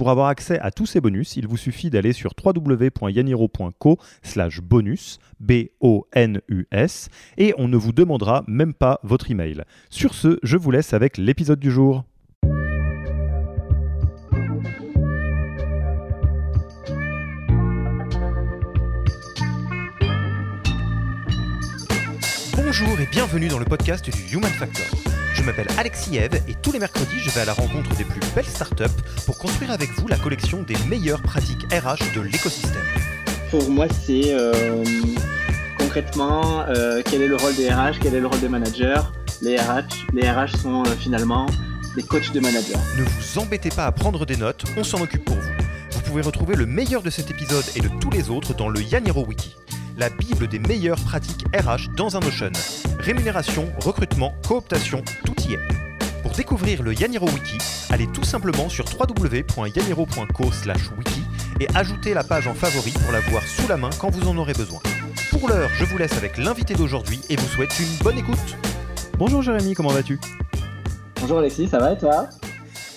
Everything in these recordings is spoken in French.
Pour avoir accès à tous ces bonus, il vous suffit d'aller sur www.yaniro.co slash bonus, B-O-N-U-S, et on ne vous demandera même pas votre email. Sur ce, je vous laisse avec l'épisode du jour. Bonjour et bienvenue dans le podcast du Human Factor. Je m'appelle Alexis Eve et tous les mercredis, je vais à la rencontre des plus belles startups pour construire avec vous la collection des meilleures pratiques RH de l'écosystème. Pour moi, c'est euh, concrètement euh, quel est le rôle des RH, quel est le rôle des managers? Les RH, les RH sont euh, finalement des coachs de managers. Ne vous embêtez pas à prendre des notes, on s'en occupe pour vous. Vous pouvez retrouver le meilleur de cet épisode et de tous les autres dans le Yaniro Wiki la bible des meilleures pratiques RH dans un Notion. Rémunération, recrutement, cooptation, tout y est. Pour découvrir le Yaniro Wiki, allez tout simplement sur www.yaniro.co/wiki et ajoutez la page en favori pour la voir sous la main quand vous en aurez besoin. Pour l'heure, je vous laisse avec l'invité d'aujourd'hui et vous souhaite une bonne écoute. Bonjour Jérémy, comment vas-tu? Bonjour Alexis, ça va et toi?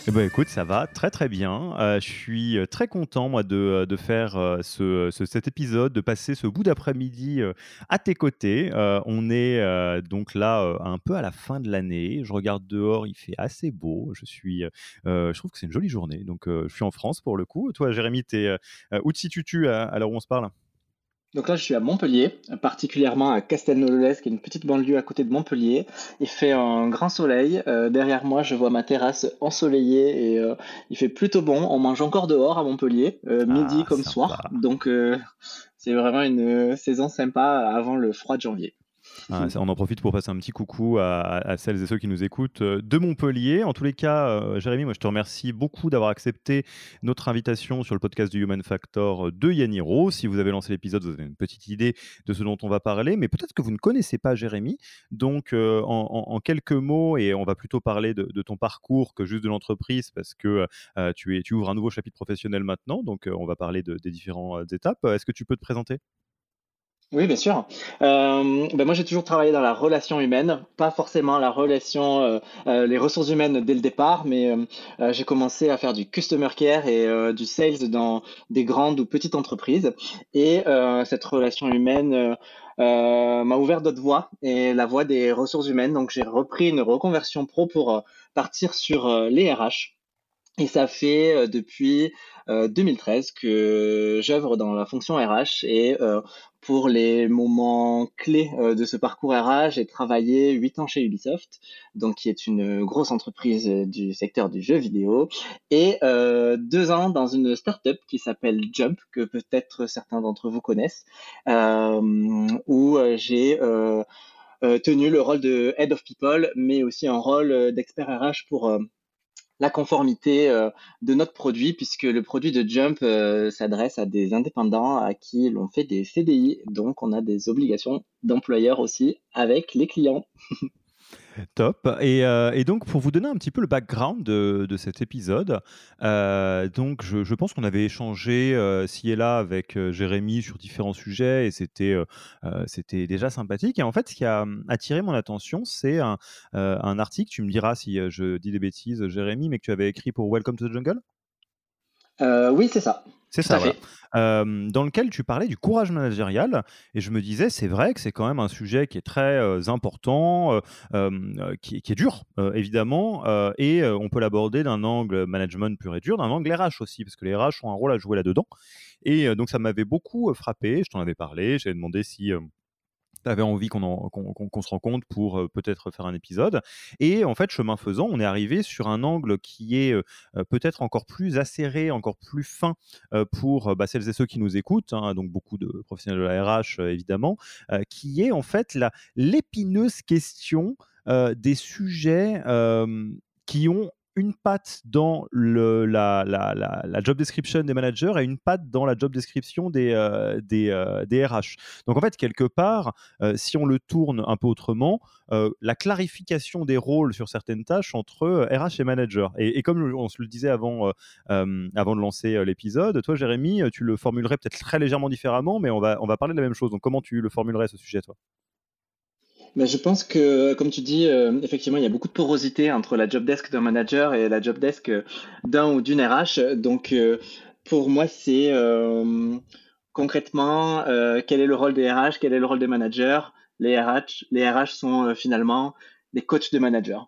Eh ben, écoute, ça va très très bien. Euh, je suis euh, très content moi de, euh, de faire ce, cet épisode, de passer ce bout d'après-midi à tes côtés. on est donc là un peu à la fin de l'année. Je regarde dehors, il fait assez beau. Je suis, je trouve que c'est une jolie journée. Donc je suis en France pour le coup. Toi, Jérémy, es, où te situes-tu à l'heure où on se parle? Donc là, je suis à Montpellier, particulièrement à Castelnau-le-Lez, qui est une petite banlieue à côté de Montpellier. Il fait un grand soleil. Euh, derrière moi, je vois ma terrasse ensoleillée et euh, il fait plutôt bon. On mange encore dehors à Montpellier, euh, midi ah, comme soir. Donc c'est vraiment une saison sympa avant le froid de janvier. Ah, on en profite pour passer un petit coucou à, celles et ceux qui nous écoutent euh, de Montpellier. En tous les cas, euh, Jérémy, moi je te remercie beaucoup d'avoir accepté notre invitation sur le podcast du Human Factor de Yaniro. Si vous avez lancé l'épisode, vous avez une petite idée de ce dont on va parler, mais peut-être que vous ne connaissez pas Jérémy. Donc, euh, en, quelques mots, et on va plutôt parler de, ton parcours que juste de l'entreprise, parce que tu ouvres un nouveau chapitre professionnel maintenant. Donc, on va parler des différentes étapes. Est-ce que tu peux te présenter? Oui, bien sûr. Euh, ben moi, j'ai toujours travaillé dans la relation humaine, pas forcément la relation, euh, euh, les ressources humaines dès le départ, mais j'ai commencé à faire du customer care et du sales dans des grandes ou petites entreprises. Et cette relation humaine m'a ouvert d'autres voies et la voie des ressources humaines. Donc, j'ai repris une reconversion pro pour partir sur les RH. Et ça fait depuis 2013 que j'œuvre dans la fonction RH et pour les moments clés euh, de ce parcours RH, j'ai travaillé 8 ans chez Ubisoft, donc qui est une grosse entreprise du secteur du jeu vidéo, et euh, deux ans dans une startup qui s'appelle Jump, que peut-être certains d'entre vous connaissent, euh, où j'ai tenu le rôle de Head of People, mais aussi un rôle d'expert RH pour la conformité euh, de notre produit, puisque le produit de Jump euh, s'adresse à des indépendants à qui l'on fait des CDI, donc on a des obligations d'employeur aussi avec les clients. Top. Euh, et, donc, pour vous donner un petit peu le background de, cet épisode, euh, donc je, pense qu'on avait échangé euh, ci et là avec Jérémy sur différents sujets et c'était déjà sympathique. Et en fait, ce qui a hum, attiré mon attention, c'est un, un, article, tu me diras si je dis des bêtises, Jérémy, mais que tu avais écrit pour Welcome to the Jungle? Oui, c'est ça. C'est ça, dans lequel tu parlais du courage managérial. Et je me disais, c'est vrai que c'est quand même un sujet qui est très important, qui, est dur, évidemment. et on peut l'aborder d'un angle management pur et dur, d'un angle RH aussi, parce que les RH ont un rôle à jouer là-dedans. Et donc, ça m'avait beaucoup frappé. Je t'en avais parlé. J'avais demandé si avais envie qu'on se rencontre pour euh, peut-être faire un épisode. Et en fait, chemin faisant, on est arrivé sur un angle qui est euh, euh, peut-être encore plus acéré, encore plus fin pour bah, celles et ceux qui nous écoutent, hein, donc beaucoup de professionnels de la RH évidemment, qui est en fait l'épineuse question des sujets qui ont une patte dans la, job description des managers et une patte dans la job description des, euh, des, euh, des, RH. Donc en fait, quelque part, euh, si on le tourne un peu autrement, la clarification des rôles sur certaines tâches entre RH et manager. Et, comme on se le disait avant, avant de lancer l'épisode, toi Jérémy, tu le formulerais peut-être très légèrement différemment, mais on va, on va parler de la même chose. Donc comment tu le formulerais ce sujet, toi? Je pense que, comme tu dis, euh, effectivement, il y a beaucoup de porosité entre la job desk d'un manager et la job desk d'un ou d'une RH. Donc, euh, pour moi, c'est euh, concrètement quel est le rôle des RH, quel est le rôle des managers? Les RH, les RH sont finalement des coachs de managers.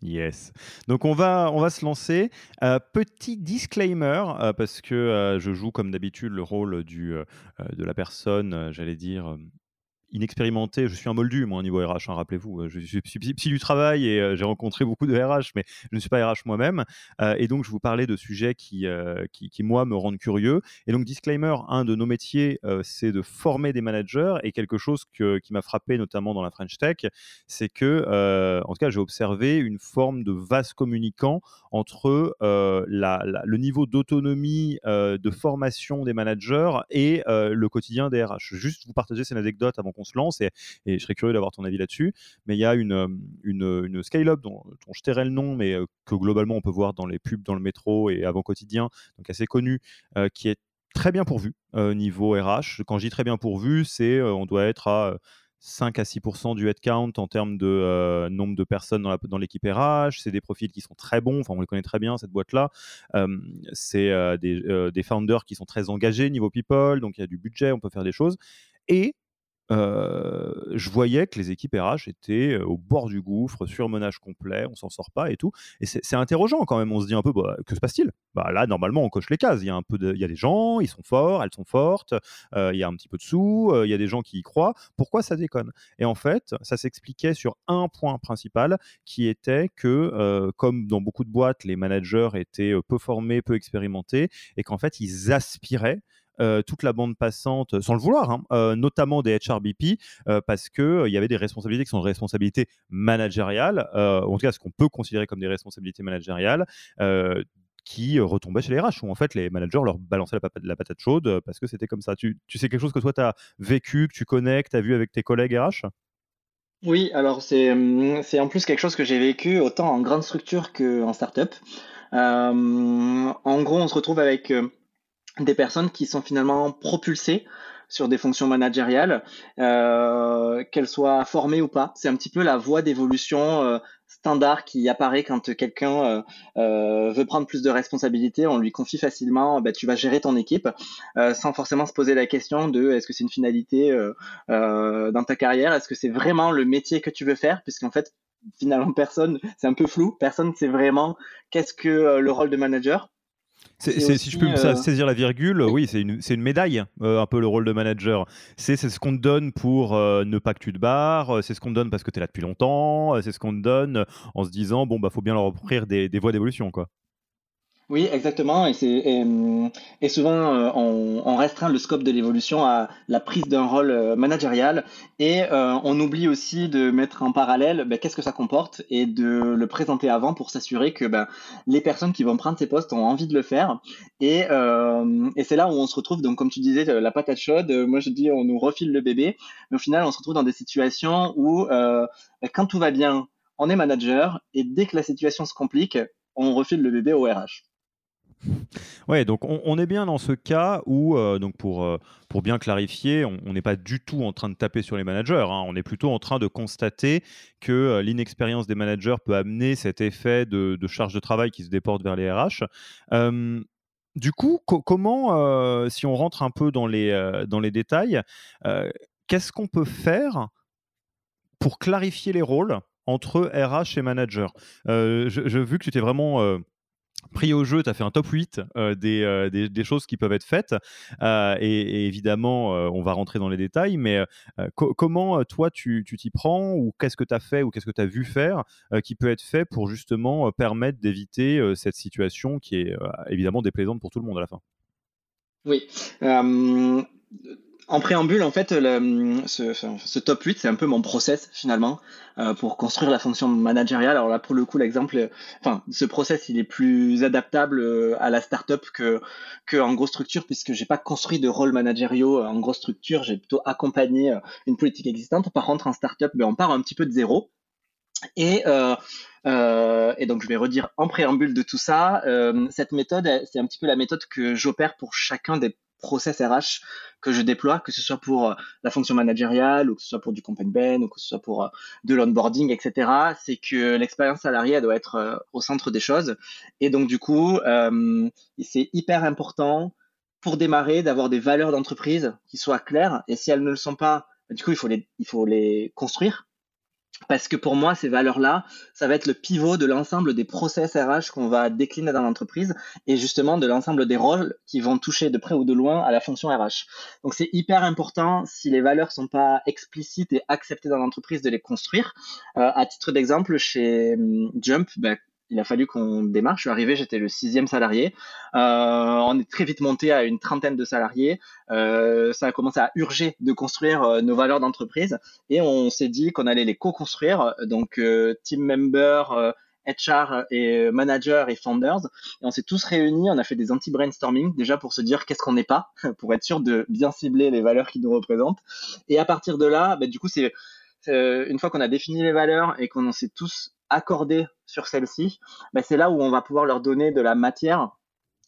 Yes. Donc on va, on va se lancer. petit disclaimer, parce que je joue comme d'habitude le rôle du, de la personne, j'allais dire, inexpérimenté. Je suis un moldu, moi, au niveau RH, hein, rappelez-vous. Euh, je suis psy du travail et euh, j'ai rencontré beaucoup de RH, mais je ne suis pas RH moi-même. Euh, et donc, je vous parlais de sujets qui, qui, moi, me rendent curieux. Et donc, disclaimer, un de nos métiers, c'est de former des managers. Et quelque chose qui m'a frappé, notamment dans la French Tech, c'est que, en tout cas, j'ai observé une forme de vase communicant entre le niveau d'autonomie, de formation des managers et le quotidien des RH. Juste vous partager cette anecdote avant qu'on se lance et, je serais curieux d'avoir ton avis là-dessus. Mais il y a une, euh, une, une scale-up dont, je tairai le nom, mais euh, que globalement on peut voir dans les pubs, dans le métro et avant quotidien, donc assez connu, euh, qui est très bien pourvu niveau RH. Quand je dis très bien pourvu, c'est on doit être à 5 à 6% du headcount en termes de nombre de personnes dans l'équipe RH. C'est des profils qui sont très bons, enfin on les connaît très bien, cette boîte-là. c'est des, des, founders qui sont très engagés niveau people, donc il y a du budget, on peut faire des choses. Et je voyais que les équipes RH étaient au bord du gouffre, surmenage complet, on s'en sort pas et tout. Et c'est interrogeant quand même. On se dit un peu, bah, que se passe-t-il? Bah, Là, normalement, on coche les cases. Il y a un peu, il y a des gens, ils sont forts, elles sont fortes. il y a un petit peu de sous, il y a des gens qui y croient. Pourquoi ça déconne? Et en fait, ça s'expliquait sur un point principal, qui était que, comme dans beaucoup de boîtes, les managers étaient peu formés, peu expérimentés, et qu'en fait, ils aspiraient euh, toute la bande passante, sans le vouloir, hein, euh, notamment des HRBP, euh, parce qu'il il y avait des responsabilités qui sont des responsabilités managériales, en tout cas ce qu'on peut considérer comme des responsabilités managériales, qui retombaient chez les RH, où en fait les managers leur balançaient la, patate, chaude parce que c'était comme ça. Tu, sais quelque chose que toi tu as vécu, que tu connais, que tu as vu avec tes collègues RH Oui, alors c'est en plus quelque chose que j'ai vécu autant en grande structure qu'en start-up. en gros, on se retrouve avec des personnes qui sont finalement propulsées sur des fonctions managériales, euh, qu'elles soient formées ou pas. C'est un petit peu la voie d'évolution euh, standard qui apparaît quand quelqu'un euh, euh, veut prendre plus de responsabilités. On lui confie facilement, bah, tu vas gérer ton équipe, euh, sans forcément se poser la question de est-ce que c'est une finalité dans ta carrière, est-ce que c'est vraiment le métier que tu veux faire, puisqu'en fait finalement personne, c'est un peu flou, personne ne sait vraiment qu'est-ce que le rôle de manager. Si je peux euh, saisir la virgule, oui, c'est une, une, médaille, euh, un peu le rôle de manager. C'est ce qu'on te donne pour euh, ne pas que tu te barres, c'est ce qu'on te donne parce que tu es là depuis longtemps, c'est ce qu'on te donne en se disant, bon, bah, faut bien leur offrir des, des voies d'évolution, quoi. Oui, exactement. Et, et, hum, souvent, euh, on, restreint le scope de l'évolution à la prise d'un rôle euh, managérial et euh, on oublie aussi de mettre en parallèle ben, qu'est-ce que ça comporte et de le présenter avant pour s'assurer que ben, les personnes qui vont prendre ces postes ont envie de le faire. Et, et c'est là où on se retrouve, donc comme tu disais, la patate chaude, moi je dis on nous refile le bébé, mais au final on se retrouve dans des situations où ben, quand tout va bien, on est manager et dès que la situation se complique, on refile le bébé au RH. Ouais, donc on, est bien dans ce cas où, euh, donc pour, euh, pour bien clarifier, on n'est pas du tout en train de taper sur les managers, hein. on est plutôt en train de constater que euh, l'inexpérience des managers peut amener cet effet de, charge de travail qui se déporte vers les RH. du coup, comment, si on rentre un peu dans les, dans les détails, qu'est-ce qu'on peut faire pour clarifier les rôles entre RH et manager? Je, je, Vu que tu étais vraiment pris au jeu, tu as fait un top 8 euh, euh, des, des, choses qui peuvent être faites. Euh, et, évidemment, on va rentrer dans les détails, mais comment toi tu t'y prends ou qu'est-ce que tu as fait ou qu'est-ce que tu as vu faire qui peut être fait pour justement permettre d'éviter cette situation qui est évidemment déplaisante pour tout le monde à la fin? Oui en préambule, en fait, ce, top 8, c'est un peu mon process finalement euh, pour construire la fonction managériale. Alors là, pour le coup, l'exemple, enfin, ce process, il est plus adaptable euh, à la startup que que grosse structure, puisque j'ai pas construit de rôle managériaux en grosse structure. J'ai plutôt accompagné euh, une politique existante. Par contre, en startup, ben, on part un petit peu de zéro. Et, euh, euh, donc, je vais redire en préambule de tout ça, euh, cette méthode, c'est un petit peu la méthode que j'opère pour chacun des process RH que je déploie, que ce soit pour euh, la fonction managériale, ou que ce soit pour du campaign ben, ou que ce soit pour euh, de l'onboarding, etc. C'est que l'expérience salariée doit être euh, au centre des choses. Et donc, du coup, c'est hyper important pour démarrer d'avoir des valeurs d'entreprise qui soient claires. Et si elles ne le sont pas, du coup, il faut les, il faut les construire parce que pour moi, ces valeurs-là, ça va être le pivot de l'ensemble des process RH qu'on va décliner dans l'entreprise et justement de l'ensemble des rôles qui vont toucher de près ou de loin à la fonction RH. Donc c'est hyper important, si les valeurs sont pas explicites et acceptées dans l'entreprise, de les construire. Euh, à titre d'exemple, chez hum, Jump, ben, il a fallu qu'on démarre. Je suis arrivé, j'étais le sixième salarié. Euh, on est très vite monté à une trentaine de salariés. Euh, ça a commencé à urger de construire euh, nos valeurs d'entreprise et on s'est dit qu'on allait les co-construire. Donc team member, HR et manager et founders. Et on s'est tous réunis, on a fait des anti-brainstorming déjà pour se dire qu'est-ce qu'on n'est pas, pour être sûr de bien cibler les valeurs qui nous représentent. Et à partir de là, bah, du coup, c'est une fois qu'on a défini les valeurs et qu'on s'est tous accordés sur celles-ci, ben c'est là où on va pouvoir leur donner de la matière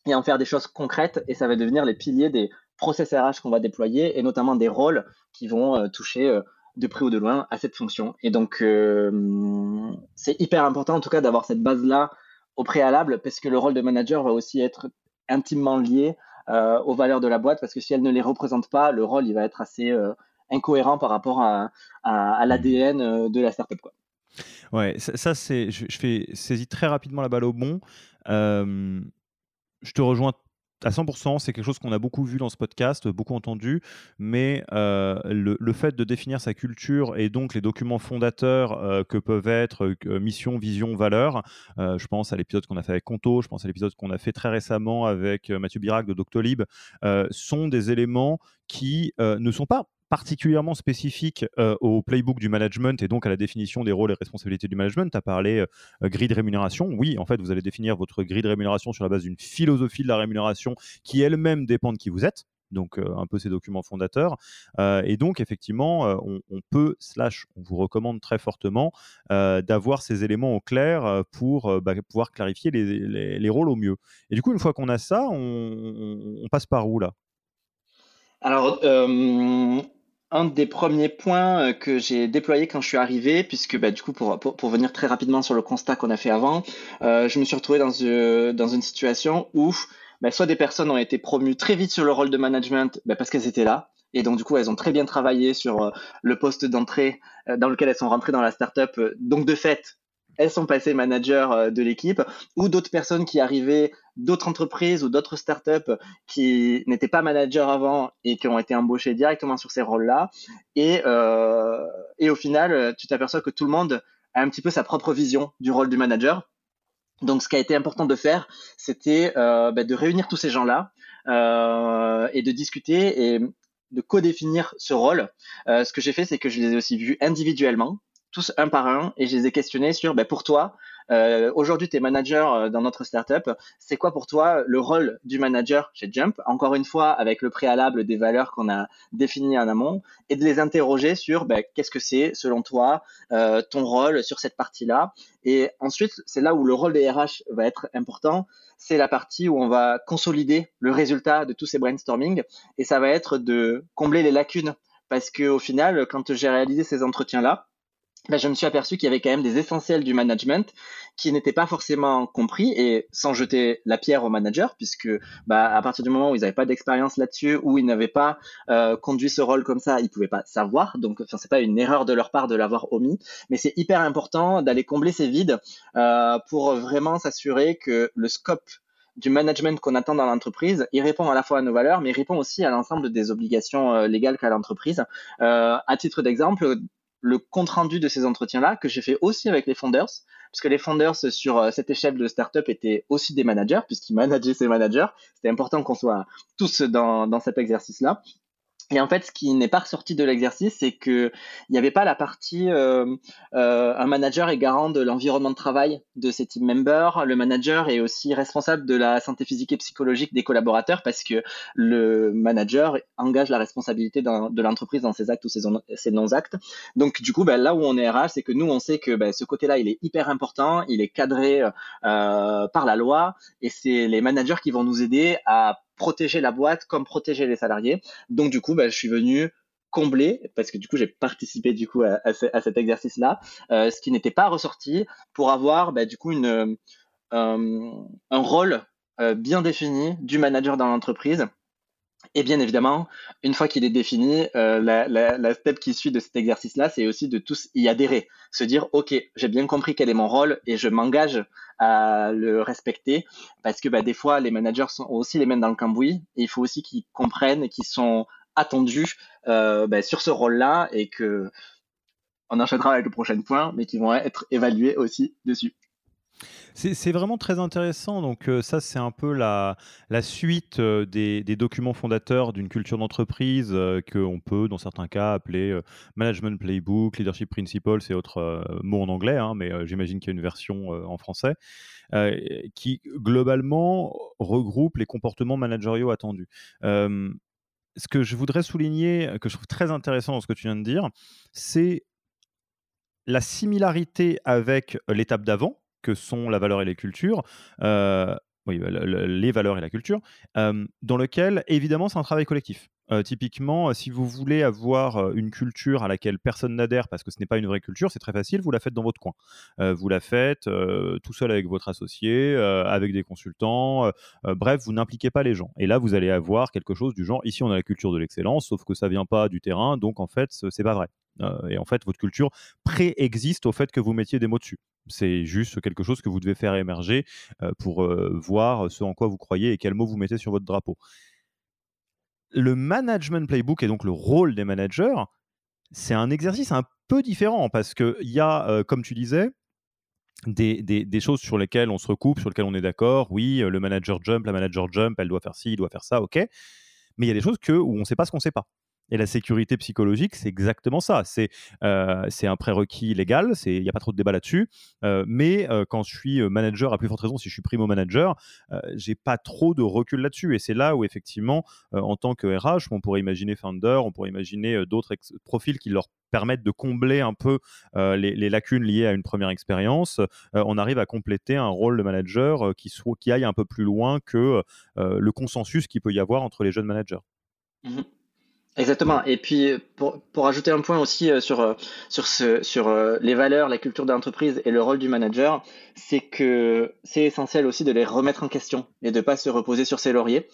et en faire des choses concrètes et ça va devenir les piliers des process RH qu'on va déployer et notamment des rôles qui vont euh, toucher euh, de près ou de loin à cette fonction. Et donc, euh, c'est hyper important en tout cas d'avoir cette base-là au préalable parce que le rôle de manager va aussi être intimement lié aux valeurs de la boîte parce que si elle ne les représente pas, le rôle il va être assez incohérent par rapport à, l'ADN de la startup. Ouais, ça, c'est, je, fais saisis très rapidement la balle au bon. je te rejoins à 100%, c'est quelque chose qu'on a beaucoup vu dans ce podcast, beaucoup entendu, mais le, fait de définir sa culture et donc les documents fondateurs que peuvent être mission, vision, valeur, je pense à l'épisode qu'on a fait avec Conto, je pense à l'épisode qu'on a fait très récemment avec Mathieu Birac de Doctolib, sont des éléments qui ne sont pas particulièrement spécifique euh, au playbook du management et donc à la définition des rôles et responsabilités du management. Tu as parlé euh, grille de rémunération. Oui, en fait, vous allez définir votre grille de rémunération sur la base d'une philosophie de la rémunération qui elle-même dépend de qui vous êtes donc euh, un peu ces documents fondateurs. et donc effectivement, on, peut, slash, on vous recommande très fortement d'avoir ces éléments au clair pour bah, pouvoir clarifier les, les, rôles au mieux. Et du coup, une fois qu'on a ça, on, on passe par où là? Alors, un des premiers points euh, que j'ai déployé quand je suis arrivé, puisque bah, du coup, pour, pour, venir très rapidement sur le constat qu'on a fait avant, euh, je me suis retrouvé dans, euh, dans une situation où bah, soit des personnes ont été promues très vite sur le rôle de management bah, parce qu'elles étaient là, et donc du coup, elles ont très bien travaillé sur le poste d'entrée dans lequel elles sont rentrées dans la startup. Donc de fait, elles sont passées managers euh, de l'équipe, ou d'autres personnes qui arrivaient d'autres entreprises ou d'autres startups qui n'étaient pas managers avant et qui ont été embauchées directement sur ces rôles-là. Et, euh, et au final, tu t'aperçois que tout le monde a un petit peu sa propre vision du rôle du manager. Donc, ce qui a été important de faire, c'était euh, bah, de réunir tous ces gens-là et de discuter et de co-définir ce rôle. Ce que j'ai fait, c'est que je les ai aussi vus individuellement tous un par un et je les ai questionnés sur ben, pour toi, euh, aujourd'hui tu es manager euh, dans notre startup, c'est quoi pour toi le rôle du manager chez Jump? Encore une fois, avec le préalable des valeurs qu'on a définies en amont et de les interroger sur ben, qu'est-ce que c'est selon toi euh, ton rôle sur cette partie-là? Et ensuite, c'est là où le rôle des RH va être important. C'est la partie où on va consolider le résultat de tous ces brainstorming et ça va être de combler les lacunes. Parce qu'au final, quand j'ai réalisé ces entretiens-là, ben, je me suis aperçu qu'il y avait quand même des essentiels du management qui n'étaient pas forcément compris et sans jeter la pierre aux managers puisque bah, à partir du moment où ils n'avaient pas d'expérience là-dessus ou ils n'avaient pas euh, conduit ce rôle comme ça, ils pouvaient pas savoir. Donc, enfin, c'est pas une erreur de leur part de l'avoir omis, mais c'est hyper important d'aller combler ces vides euh, pour vraiment s'assurer que le scope du management qu'on attend dans l'entreprise, il répond à la fois à nos valeurs, mais il répond aussi à l'ensemble des obligations euh, légales qu'a l'entreprise. Euh, à titre d'exemple, le compte rendu de ces entretiens-là que j'ai fait aussi avec les founders, puisque les founders sur euh, cette échelle de startup étaient aussi des managers, puisqu'ils manageaient ces managers. C'était important qu'on soit tous dans, dans cet exercice-là. Et en fait, ce qui n'est pas ressorti de l'exercice, c'est que il n'y avait pas la partie euh, euh, un manager est garant de l'environnement de travail de ses team members. Le manager est aussi responsable de la santé physique et psychologique des collaborateurs parce que le manager engage la responsabilité de l'entreprise dans ses actes ou ses, non-actes. Donc du coup, ben, là où on est RH, c'est que nous on sait que ben, ce côté-là, il est hyper important, il est cadré euh, par la loi et c'est les managers qui vont nous aider à protéger la boîte comme protéger les salariés. Donc du coup, bah, je suis venu combler, parce que du coup j'ai participé du coup à, cet exercice-là, euh, ce qui n'était pas ressorti pour avoir bah, du coup une, euh, un rôle euh, bien défini du manager dans l'entreprise et bien évidemment, une fois qu'il est défini, euh, la, la, step qui suit de cet exercice-là, c'est aussi de tous y adhérer, se dire ok, j'ai bien compris quel est mon rôle et je m'engage à le respecter, parce que bah, des fois les managers sont aussi les mains dans le cambouis et il faut aussi qu'ils comprennent qu'ils sont attendus euh, bah, sur ce rôle-là et que on enchaînera avec le prochain point, mais qu'ils vont être évalués aussi dessus. C'est vraiment très intéressant. Donc, euh, ça, c'est un peu la, suite euh, des, documents fondateurs d'une culture d'entreprise euh, qu'on peut, dans certains cas, appeler Management Playbook, Leadership Principles et autres mots en anglais, hein, mais j'imagine qu'il y a une version en français, qui globalement regroupe les comportements managériaux attendus. ce que je voudrais souligner, que je trouve très intéressant dans ce que tu viens de dire, c'est la similarité avec l'étape d'avant, que sont la valeur et les cultures, oui, bah, les valeurs et la culture, dans lequel, évidemment, c'est un travail collectif. typiquement, si vous voulez avoir une culture à laquelle personne n'adhère parce que ce n'est pas une vraie culture, c'est très facile, vous la faites dans votre coin. vous la faites tout seul avec votre associé, avec des consultants, bref, vous n'impliquez pas les gens. Et là, vous allez avoir quelque chose du genre, ici on a la culture de l'excellence, sauf que ça vient pas du terrain, donc en fait, c'est pas vrai. Et en fait, votre culture préexiste au fait que vous mettiez des mots dessus. C'est juste quelque chose que vous devez faire émerger pour voir ce en quoi vous croyez et quels mots vous mettez sur votre drapeau. Le management playbook et donc le rôle des managers, c'est un exercice un peu différent parce qu'il y a, comme tu disais, des, des, choses sur lesquelles on se recoupe, sur lesquelles on est d'accord. Oui, le manager jump, la manager jump, elle doit faire ci, il doit faire ça, ok. Mais il y a des choses que, où on ne sait pas ce qu'on ne sait pas. Et la sécurité psychologique, c'est exactement ça. C'est euh, un prérequis légal, il n'y a pas trop de débat là-dessus. Euh, mais euh, quand je suis manager, à plus forte raison, si je suis primo manager, j'ai pas trop de recul là-dessus. Et c'est là où, effectivement, en tant que RH, on pourrait imaginer Founder, on pourrait imaginer d'autres profils qui leur permettent de combler un peu les, lacunes liées à une première expérience, on arrive à compléter un rôle de manager qui, soit, qui aille un peu plus loin que le consensus qu'il peut y avoir entre les jeunes managers. Mmh Exactement. Et puis pour, pour ajouter un point aussi euh, sur euh, sur ce sur euh, les valeurs, la culture d'entreprise et le rôle du manager, c'est que c'est essentiel aussi de les remettre en question et de pas se reposer sur ses lauriers.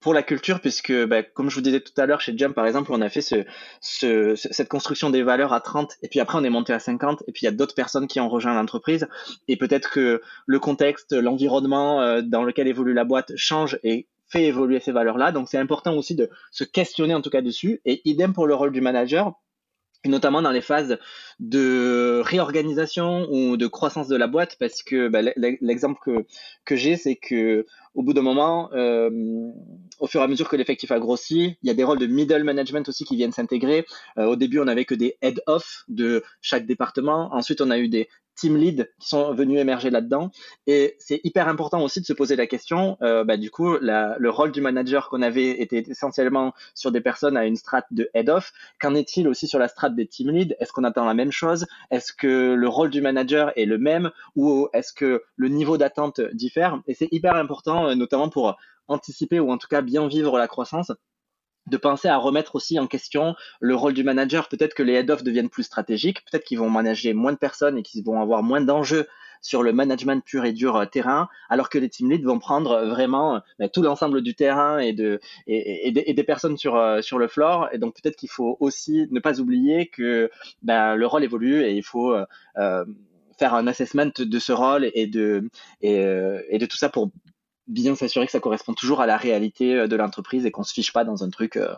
pour la culture, puisque bah, comme je vous disais tout à l'heure chez Jump par exemple, on a fait ce, ce, cette construction des valeurs à 30 et puis après on est monté à 50 et puis il y a d'autres personnes qui ont rejoint l'entreprise et peut-être que le contexte, l'environnement dans lequel évolue la boîte change et fait évoluer ces valeurs-là. Donc c'est important aussi de se questionner en tout cas dessus. Et idem pour le rôle du manager, notamment dans les phases de réorganisation ou de croissance de la boîte, parce que bah, l'exemple que, que j'ai, c'est que au bout d'un moment, euh, au fur et à mesure que l'effectif a grossi, il y a des rôles de middle management aussi qui viennent s'intégrer. Euh, au début, on n'avait que des head-off de chaque département. Ensuite, on a eu des team lead qui sont venus émerger là-dedans. Et c'est hyper important aussi de se poser la question, euh, bah, du coup, le rôle du manager qu'on avait était essentiellement sur des personnes à une strate de head-off. Qu'en est-il aussi sur la strate des team lead Est-ce qu'on attend la même chose? Est-ce que le rôle du manager est le même? Ou est-ce que le niveau d'attente diffère? Et c'est hyper important, euh, notamment pour anticiper ou en tout cas bien vivre la croissance de penser à remettre aussi en question le rôle du manager. Peut-être que les head-off deviennent plus stratégiques, peut-être qu'ils vont manager moins de personnes et qu'ils vont avoir moins d'enjeux sur le management pur et dur euh, terrain, alors que les team leads vont prendre euh, vraiment euh, ben, tout l'ensemble du terrain et, de, et, des, personnes sur, sur le floor. Et donc peut-être qu'il faut aussi ne pas oublier que ben, le rôle évolue et il faut faire un assessment de ce rôle et de, et, et de tout ça pour bien s'assurer que ça correspond toujours à la réalité euh, de l'entreprise et qu'on se fiche pas dans un truc. Euh,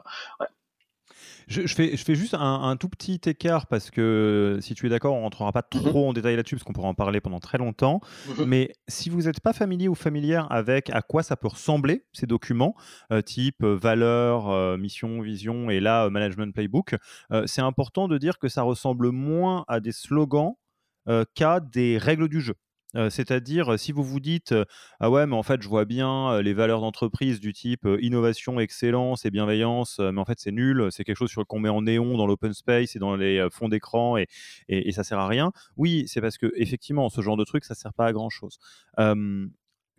Je, fais, je fais juste un, tout petit écart parce que si tu es d'accord, on rentrera pas mhm. trop en détail là-dessus parce qu'on pourra en parler pendant très longtemps. Mhm. Mais si vous n'êtes pas familier ou familière avec à quoi ça peut ressembler ces documents, euh, type valeur, euh, mission, vision et là management playbook, c'est important de dire que ça ressemble moins à des slogans qu'à des règles du jeu c'est-à-dire, si vous vous dites Ah ouais, mais en fait, je vois bien les valeurs d'entreprise du type innovation, excellence et bienveillance, mais en fait, c'est nul, c'est quelque chose qu'on met en néon dans l'open space et dans les fonds d'écran et, et, et, ça sert à rien. Oui, c'est parce que effectivement, ce genre de truc, ça sert pas à grand chose.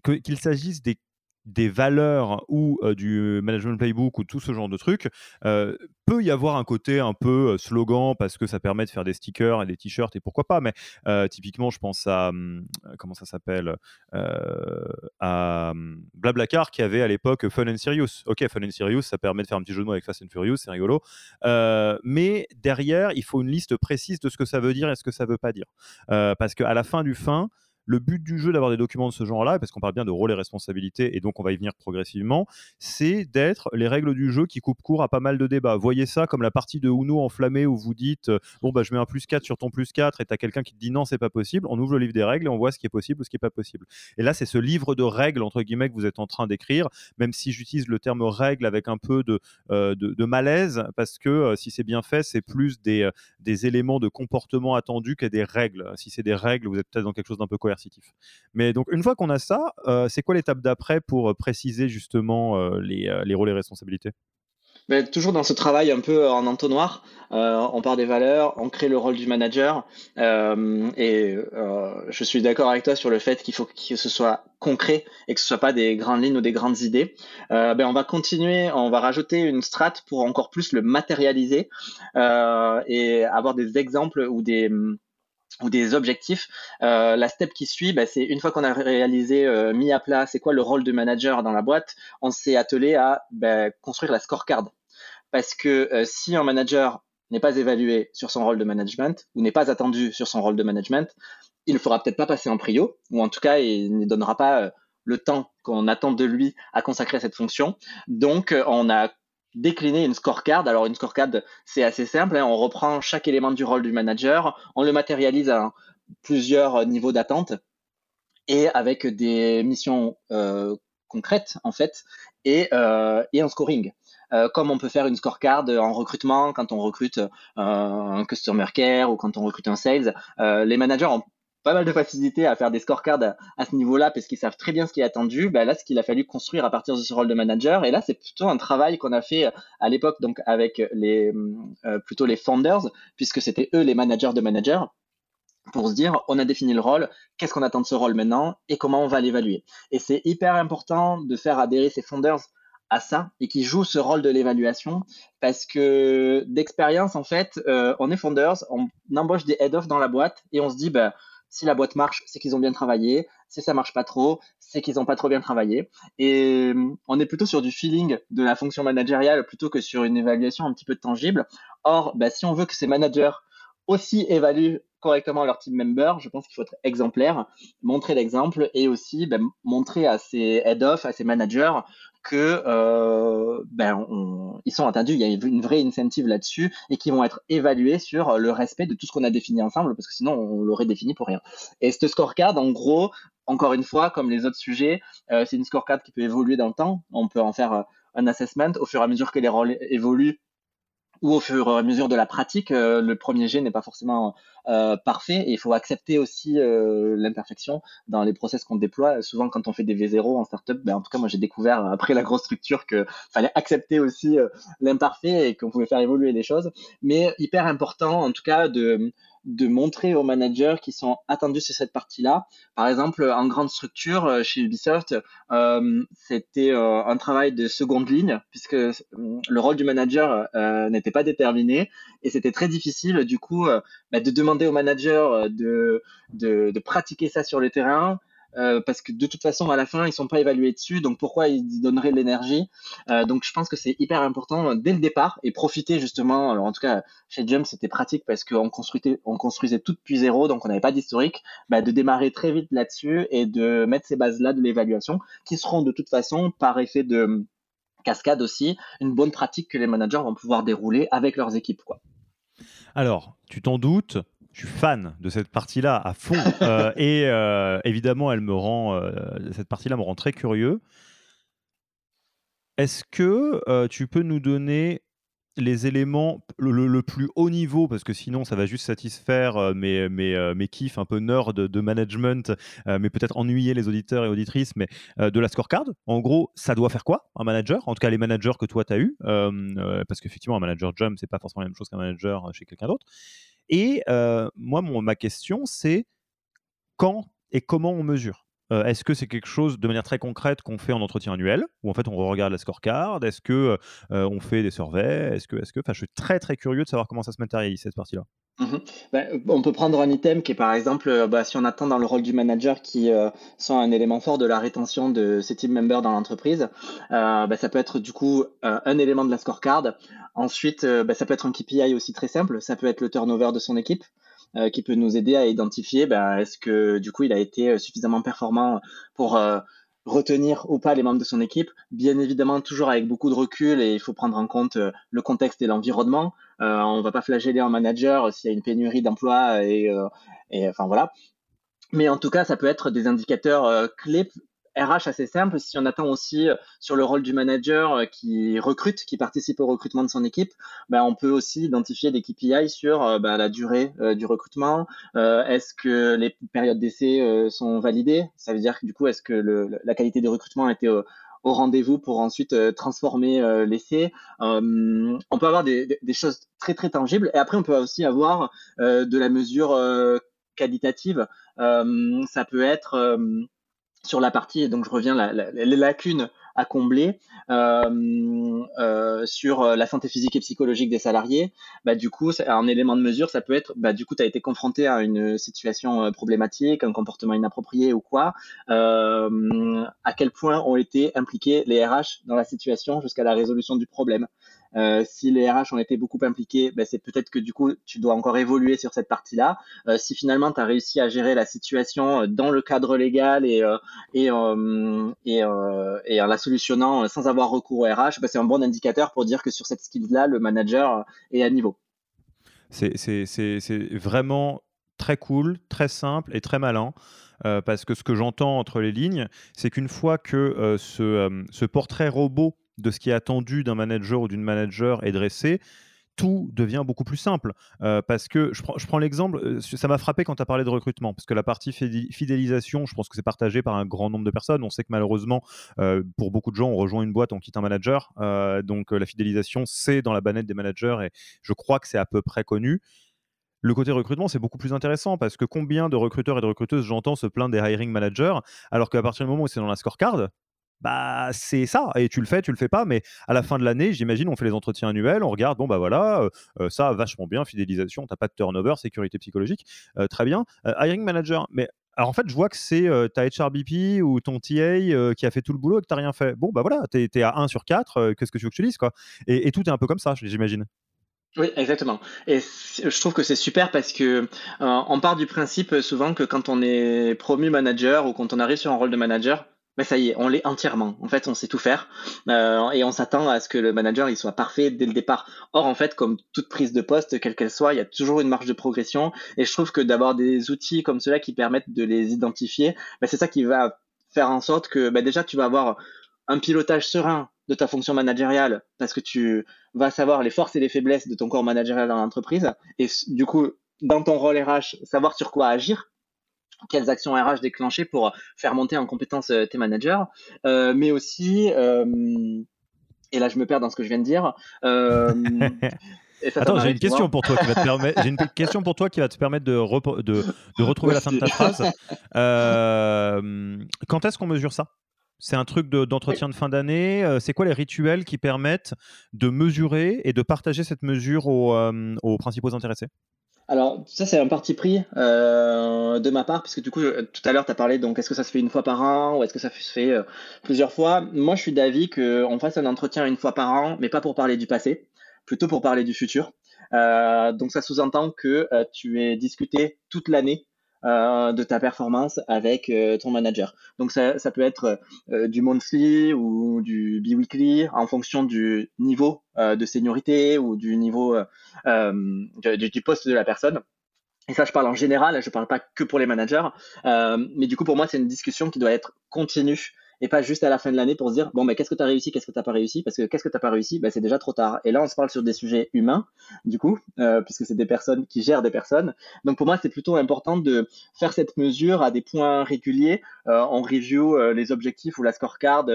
qu'il s'agisse des des valeurs ou du management playbook ou tout ce genre de trucs, peut y avoir un côté un peu slogan parce que ça permet de faire des stickers et des t-shirts et pourquoi pas. Mais typiquement, je pense à mmh, comment ça s'appelle à mmh, Blablacar qui avait à l'époque Fun and Serious. Ok, Fun and Serious, ça permet de faire un petit jeu de mots avec Fast and Furious, c'est rigolo. mais derrière, il faut une liste précise de ce que ça veut dire et ce que ça veut pas dire. parce qu'à la fin du fin, le but du jeu d'avoir des documents de ce genre-là, parce qu'on parle bien de rôle et responsabilité, et donc on va y venir progressivement, c'est d'être les règles du jeu qui coupent court à pas mal de débats. Voyez ça comme la partie de Uno enflammée où vous dites euh, bon bah je mets un plus 4 sur ton plus 4 et t'as quelqu'un qui te dit non c'est pas possible. On ouvre le livre des règles et on voit ce qui est possible ou ce qui est pas possible. Et là c'est ce livre de règles entre guillemets que vous êtes en train d'écrire, même si j'utilise le terme règle avec un peu de, euh, de, malaise parce que euh, si c'est bien fait c'est plus des, des éléments de comportement attendus que des règles. Si c'est des règles vous êtes peut-être dans quelque chose d'un peu coercitif. Mais donc, une fois qu'on a ça, euh, c'est quoi l'étape d'après pour euh, préciser justement euh, les, les rôles et responsabilités? Mais toujours dans ce travail un peu en entonnoir, on part des valeurs, on crée le rôle du manager, et je suis d'accord avec toi sur le fait qu'il faut que ce soit concret et que ce soit pas des grandes lignes ou des grandes idées. ben on va continuer, on va rajouter une strate pour encore plus le matérialiser et avoir des exemples ou des ou des objectifs. Euh, la step qui suit, bah, c'est une fois qu'on a réalisé, euh, mis à plat, c'est quoi le rôle de manager dans la boîte, on s'est attelé à bah, construire la scorecard. Parce que euh, si un manager n'est pas évalué sur son rôle de management ou n'est pas attendu sur son rôle de management, il ne fera peut-être pas passer en prio, ou en tout cas, il ne donnera pas le temps qu'on attend de lui à consacrer à cette fonction. Donc, on a décliner une scorecard. Alors une scorecard, c'est assez simple. Hein. On reprend chaque élément du rôle du manager, on le matérialise à plusieurs niveaux d'attente et avec des missions euh, concrètes en fait et, euh, et un scoring. Euh, comme on peut faire une scorecard en recrutement quand on recrute un customer care ou quand on recrute un sales. les managers ont pas mal de facilité à faire des scorecards à, ce niveau-là parce qu'ils savent très bien ce qui est attendu. Ben là, ce qu'il a fallu construire à partir de ce rôle de manager. Et là, c'est plutôt un travail qu'on a fait à l'époque, donc avec les euh, plutôt les founders, puisque c'était eux les managers de managers pour se dire, on a défini le rôle, qu'est-ce qu'on attend de ce rôle maintenant et comment on va l'évaluer. Et c'est hyper important de faire adhérer ces founders à ça et qui jouent ce rôle de l'évaluation parce que d'expérience, en fait, euh, on est founders, on embauche des head-off dans la boîte et on se dit, ben, si la boîte marche, c'est qu'ils ont bien travaillé. Si ça marche pas trop, c'est qu'ils ont pas trop bien travaillé. Et on est plutôt sur du feeling de la fonction managériale plutôt que sur une évaluation un petit peu tangible. Or, bah, si on veut que ces managers aussi évaluent correctement leur team member, je pense qu'il faut être exemplaire, montrer l'exemple et aussi bah, montrer à ces head-off, à ces managers que euh, ben, ils sont attendus, il y a une vraie incentive là-dessus et qui vont être évalués sur le respect de tout ce qu'on a défini ensemble parce que sinon on l'aurait défini pour rien. Et ce scorecard, en gros, encore une fois, comme les autres sujets, euh, c'est une scorecard qui peut évoluer dans le temps. On peut en faire euh, un assessment au fur et à mesure que les rôles évoluent ou au fur et à mesure de la pratique, euh, le premier jet n'est pas forcément euh, parfait et il faut accepter aussi euh, l'imperfection dans les process qu'on déploie. Souvent, quand on fait des V0 en startup, ben, en tout cas, moi j'ai découvert après la grosse structure que fallait accepter aussi l'imparfait et qu'on pouvait faire évoluer les choses. Mais hyper important, en tout cas, de de montrer aux managers qui sont attendus sur cette partie-là. Par exemple, en grande structure, euh, chez Ubisoft, euh, c'était euh, un travail de seconde ligne, puisque le rôle du manager n'était pas déterminé, et c'était très difficile, du coup, bah, de demander aux managers de, de, de pratiquer ça sur le terrain, euh, parce que de toute façon à la fin ils sont pas évalués dessus donc pourquoi ils donneraient l'énergie? Euh, donc je pense que c'est hyper important dès le départ et profiter justement alors en tout cas chez Jump c'était pratique parce qu'on construisait on construisait tout depuis zéro donc on n'avait pas d'historique bah, de démarrer très vite là-dessus et de mettre ces bases là de l'évaluation qui seront de toute façon par effet de cascade aussi, une bonne pratique que les managers vont pouvoir dérouler avec leurs équipes. Alors, tu t'en doutes, je suis fan de cette partie-là à fond. Euh, et euh, évidemment, elle me rend, euh, cette partie-là me rend très curieux. Est-ce que tu peux nous donner les éléments le, plus haut niveau, parce que sinon ça va juste satisfaire mes, mes, mes kiffs un peu nerd de, management, mais peut-être ennuyer les auditeurs et auditrices, mais de la scorecard. En gros, ça doit faire quoi un manager? En tout cas, les managers que toi tu as eu, parce qu'effectivement, un manager jump, c'est pas forcément la même chose qu'un manager chez quelqu'un d'autre. Et moi, ma question, c'est quand et comment on mesure? Est-ce que c'est quelque chose de manière très concrète qu'on fait en entretien annuel, où en fait on regarde la scorecard? Est-ce que on fait des surveys? Est-ce que, est-ce que, enfin, je suis très très curieux de savoir comment ça se matérialise cette partie-là. Mmh ben, on peut prendre un item qui est par exemple, bah, si on attend dans le rôle du manager qui sont un élément fort de la rétention de ses team members dans l'entreprise, bah, ça peut être du coup un élément de la scorecard. Ensuite, euh, bah, ça peut être un KPI aussi très simple. Ça peut être le turnover de son équipe. Euh, qui peut nous aider à identifier ben, est-ce que du coup il a été euh, suffisamment performant pour retenir ou pas les membres de son équipe? Bien évidemment, toujours avec beaucoup de recul et il faut prendre en compte le contexte et l'environnement. on ne va pas flageller un manager s'il y a une pénurie d'emploi et, et, enfin voilà. Mais en tout cas, ça peut être des indicateurs clés RH assez simple. Si on attend aussi euh, sur le rôle du manager euh, qui recrute, qui participe au recrutement de son équipe, ben, on peut aussi identifier des KPI sur euh, ben, la durée du recrutement. est-ce que les périodes d'essai sont validées? Ça veut dire que du coup, est-ce que la qualité du recrutement a été au, rendez-vous pour ensuite transformer l'essai? on peut avoir des, choses très très tangibles et après on peut aussi avoir de la mesure qualitative. ça peut être sur la partie, donc je reviens, la, les lacunes à combler euh, euh, sur euh, la santé physique et psychologique des salariés, bah, du coup, un élément de mesure, ça peut être, bah, du coup, tu as été confronté à une situation problématique, un comportement inapproprié ou quoi, à quel point ont été impliqués les RH dans la situation jusqu'à la résolution du problème. Euh, si les RH ont été beaucoup impliqués, ben c'est peut-être que du coup, tu dois encore évoluer sur cette partie-là. Euh, si finalement, tu as réussi à gérer la situation euh, dans le cadre légal et, et, et, en la solutionnant sans avoir recours au RH, ben c'est un bon indicateur pour dire que sur cette skill-là, le manager est à niveau. C'est vraiment très cool, très simple et très malin. parce que ce que j'entends entre les lignes, c'est qu'une fois que ce, ce, portrait robot de ce qui est attendu d'un manager ou d'une manager est dressé, tout devient beaucoup plus simple. Euh, parce que je prends, l'exemple, euh, ça m'a frappé quand tu as parlé de recrutement, parce que la partie fidélisation, je pense que c'est partagé par un grand nombre de personnes. On sait que malheureusement, euh, pour beaucoup de gens, on rejoint une boîte, on quitte un manager. donc la fidélisation, c'est dans la banette des managers et je crois que c'est à peu près connu. Le côté recrutement, c'est beaucoup plus intéressant parce que combien de recruteurs et de recruteuses j'entends se plaindre des hiring managers, alors qu'à partir du moment où c'est dans la scorecard, bah c'est ça et tu le fais tu le fais pas mais à la fin de l'année j'imagine on fait les entretiens annuels on regarde bon bah voilà euh, ça vachement bien fidélisation t'as pas de turnover sécurité psychologique euh, très bien euh, hiring manager mais alors en fait je vois que c'est ta HRBP ou ton TA qui a fait tout le boulot et que t'as rien fait bon bah voilà t'es es à 1 sur 4 qu'est-ce que tu veux que je te dise quoi et, et tout est un peu comme ça j'imagine oui, exactement. Et je trouve que c'est super parce que on part du principe souvent que quand on est promu manager ou quand on arrive sur un rôle de manager, ça y est, on l'est entièrement. En fait, on sait tout faire euh, et on s'attend à ce que le manager il soit parfait dès le départ. Or, en fait, comme toute prise de poste, quelle qu'elle soit, il y a toujours une marge de progression. Et je trouve que d'avoir des outils comme cela qui permettent de les identifier, bah, c'est ça qui va faire en sorte que bah, déjà tu vas avoir un pilotage serein de ta fonction managériale parce que tu vas savoir les forces et les faiblesses de ton corps managérial dans l'entreprise et du coup dans ton rôle RH savoir sur quoi agir quelles actions RH déclencher pour faire monter en compétence euh, tes managers, euh, mais aussi, euh, et là je me perds dans ce que je viens de dire. Attends, j'ai une question pour toi qui va te permettre. J'ai une question pour toi qui va te permettre de, de, de retrouver la fin de ta phrase. quand est-ce qu'on mesure ça? C'est un truc d'entretien de, fin d'année. C'est quoi les rituels qui permettent de mesurer et de partager cette mesure aux, aux principaux intéressés? Alors, ça, c'est un parti pris euh, de ma part, puisque du coup, tout à l'heure, tu as parlé, donc, est-ce que ça se fait une fois par an ou est-ce que ça se fait euh, plusieurs fois? Moi, je suis d'avis qu'on fasse un entretien une fois par an, mais pas pour parler du passé, plutôt pour parler du futur. Euh, donc, ça sous-entend que tu es discuté toute l'année de ta performance avec ton manager. Donc ça, ça peut être du monthly ou du biweekly en fonction du niveau de seniorité ou du niveau du, du, poste de la personne. Et ça, je parle en général, je parle pas que pour les managers. mais du coup, pour moi, c'est une discussion qui doit être continue et pas juste à la fin de l'année pour se dire bon mais qu'est-ce que tu as réussi, qu'est-ce que tu n'as pas réussi? Parce que qu'est-ce que tu n'as pas réussi, ben, c'est déjà trop tard. Et là on se parle sur des sujets humains du coup euh, puisque c'est des personnes qui gèrent des personnes. Donc pour moi c'est plutôt important de faire cette mesure à des points réguliers. Euh, on review euh, les objectifs ou la scorecard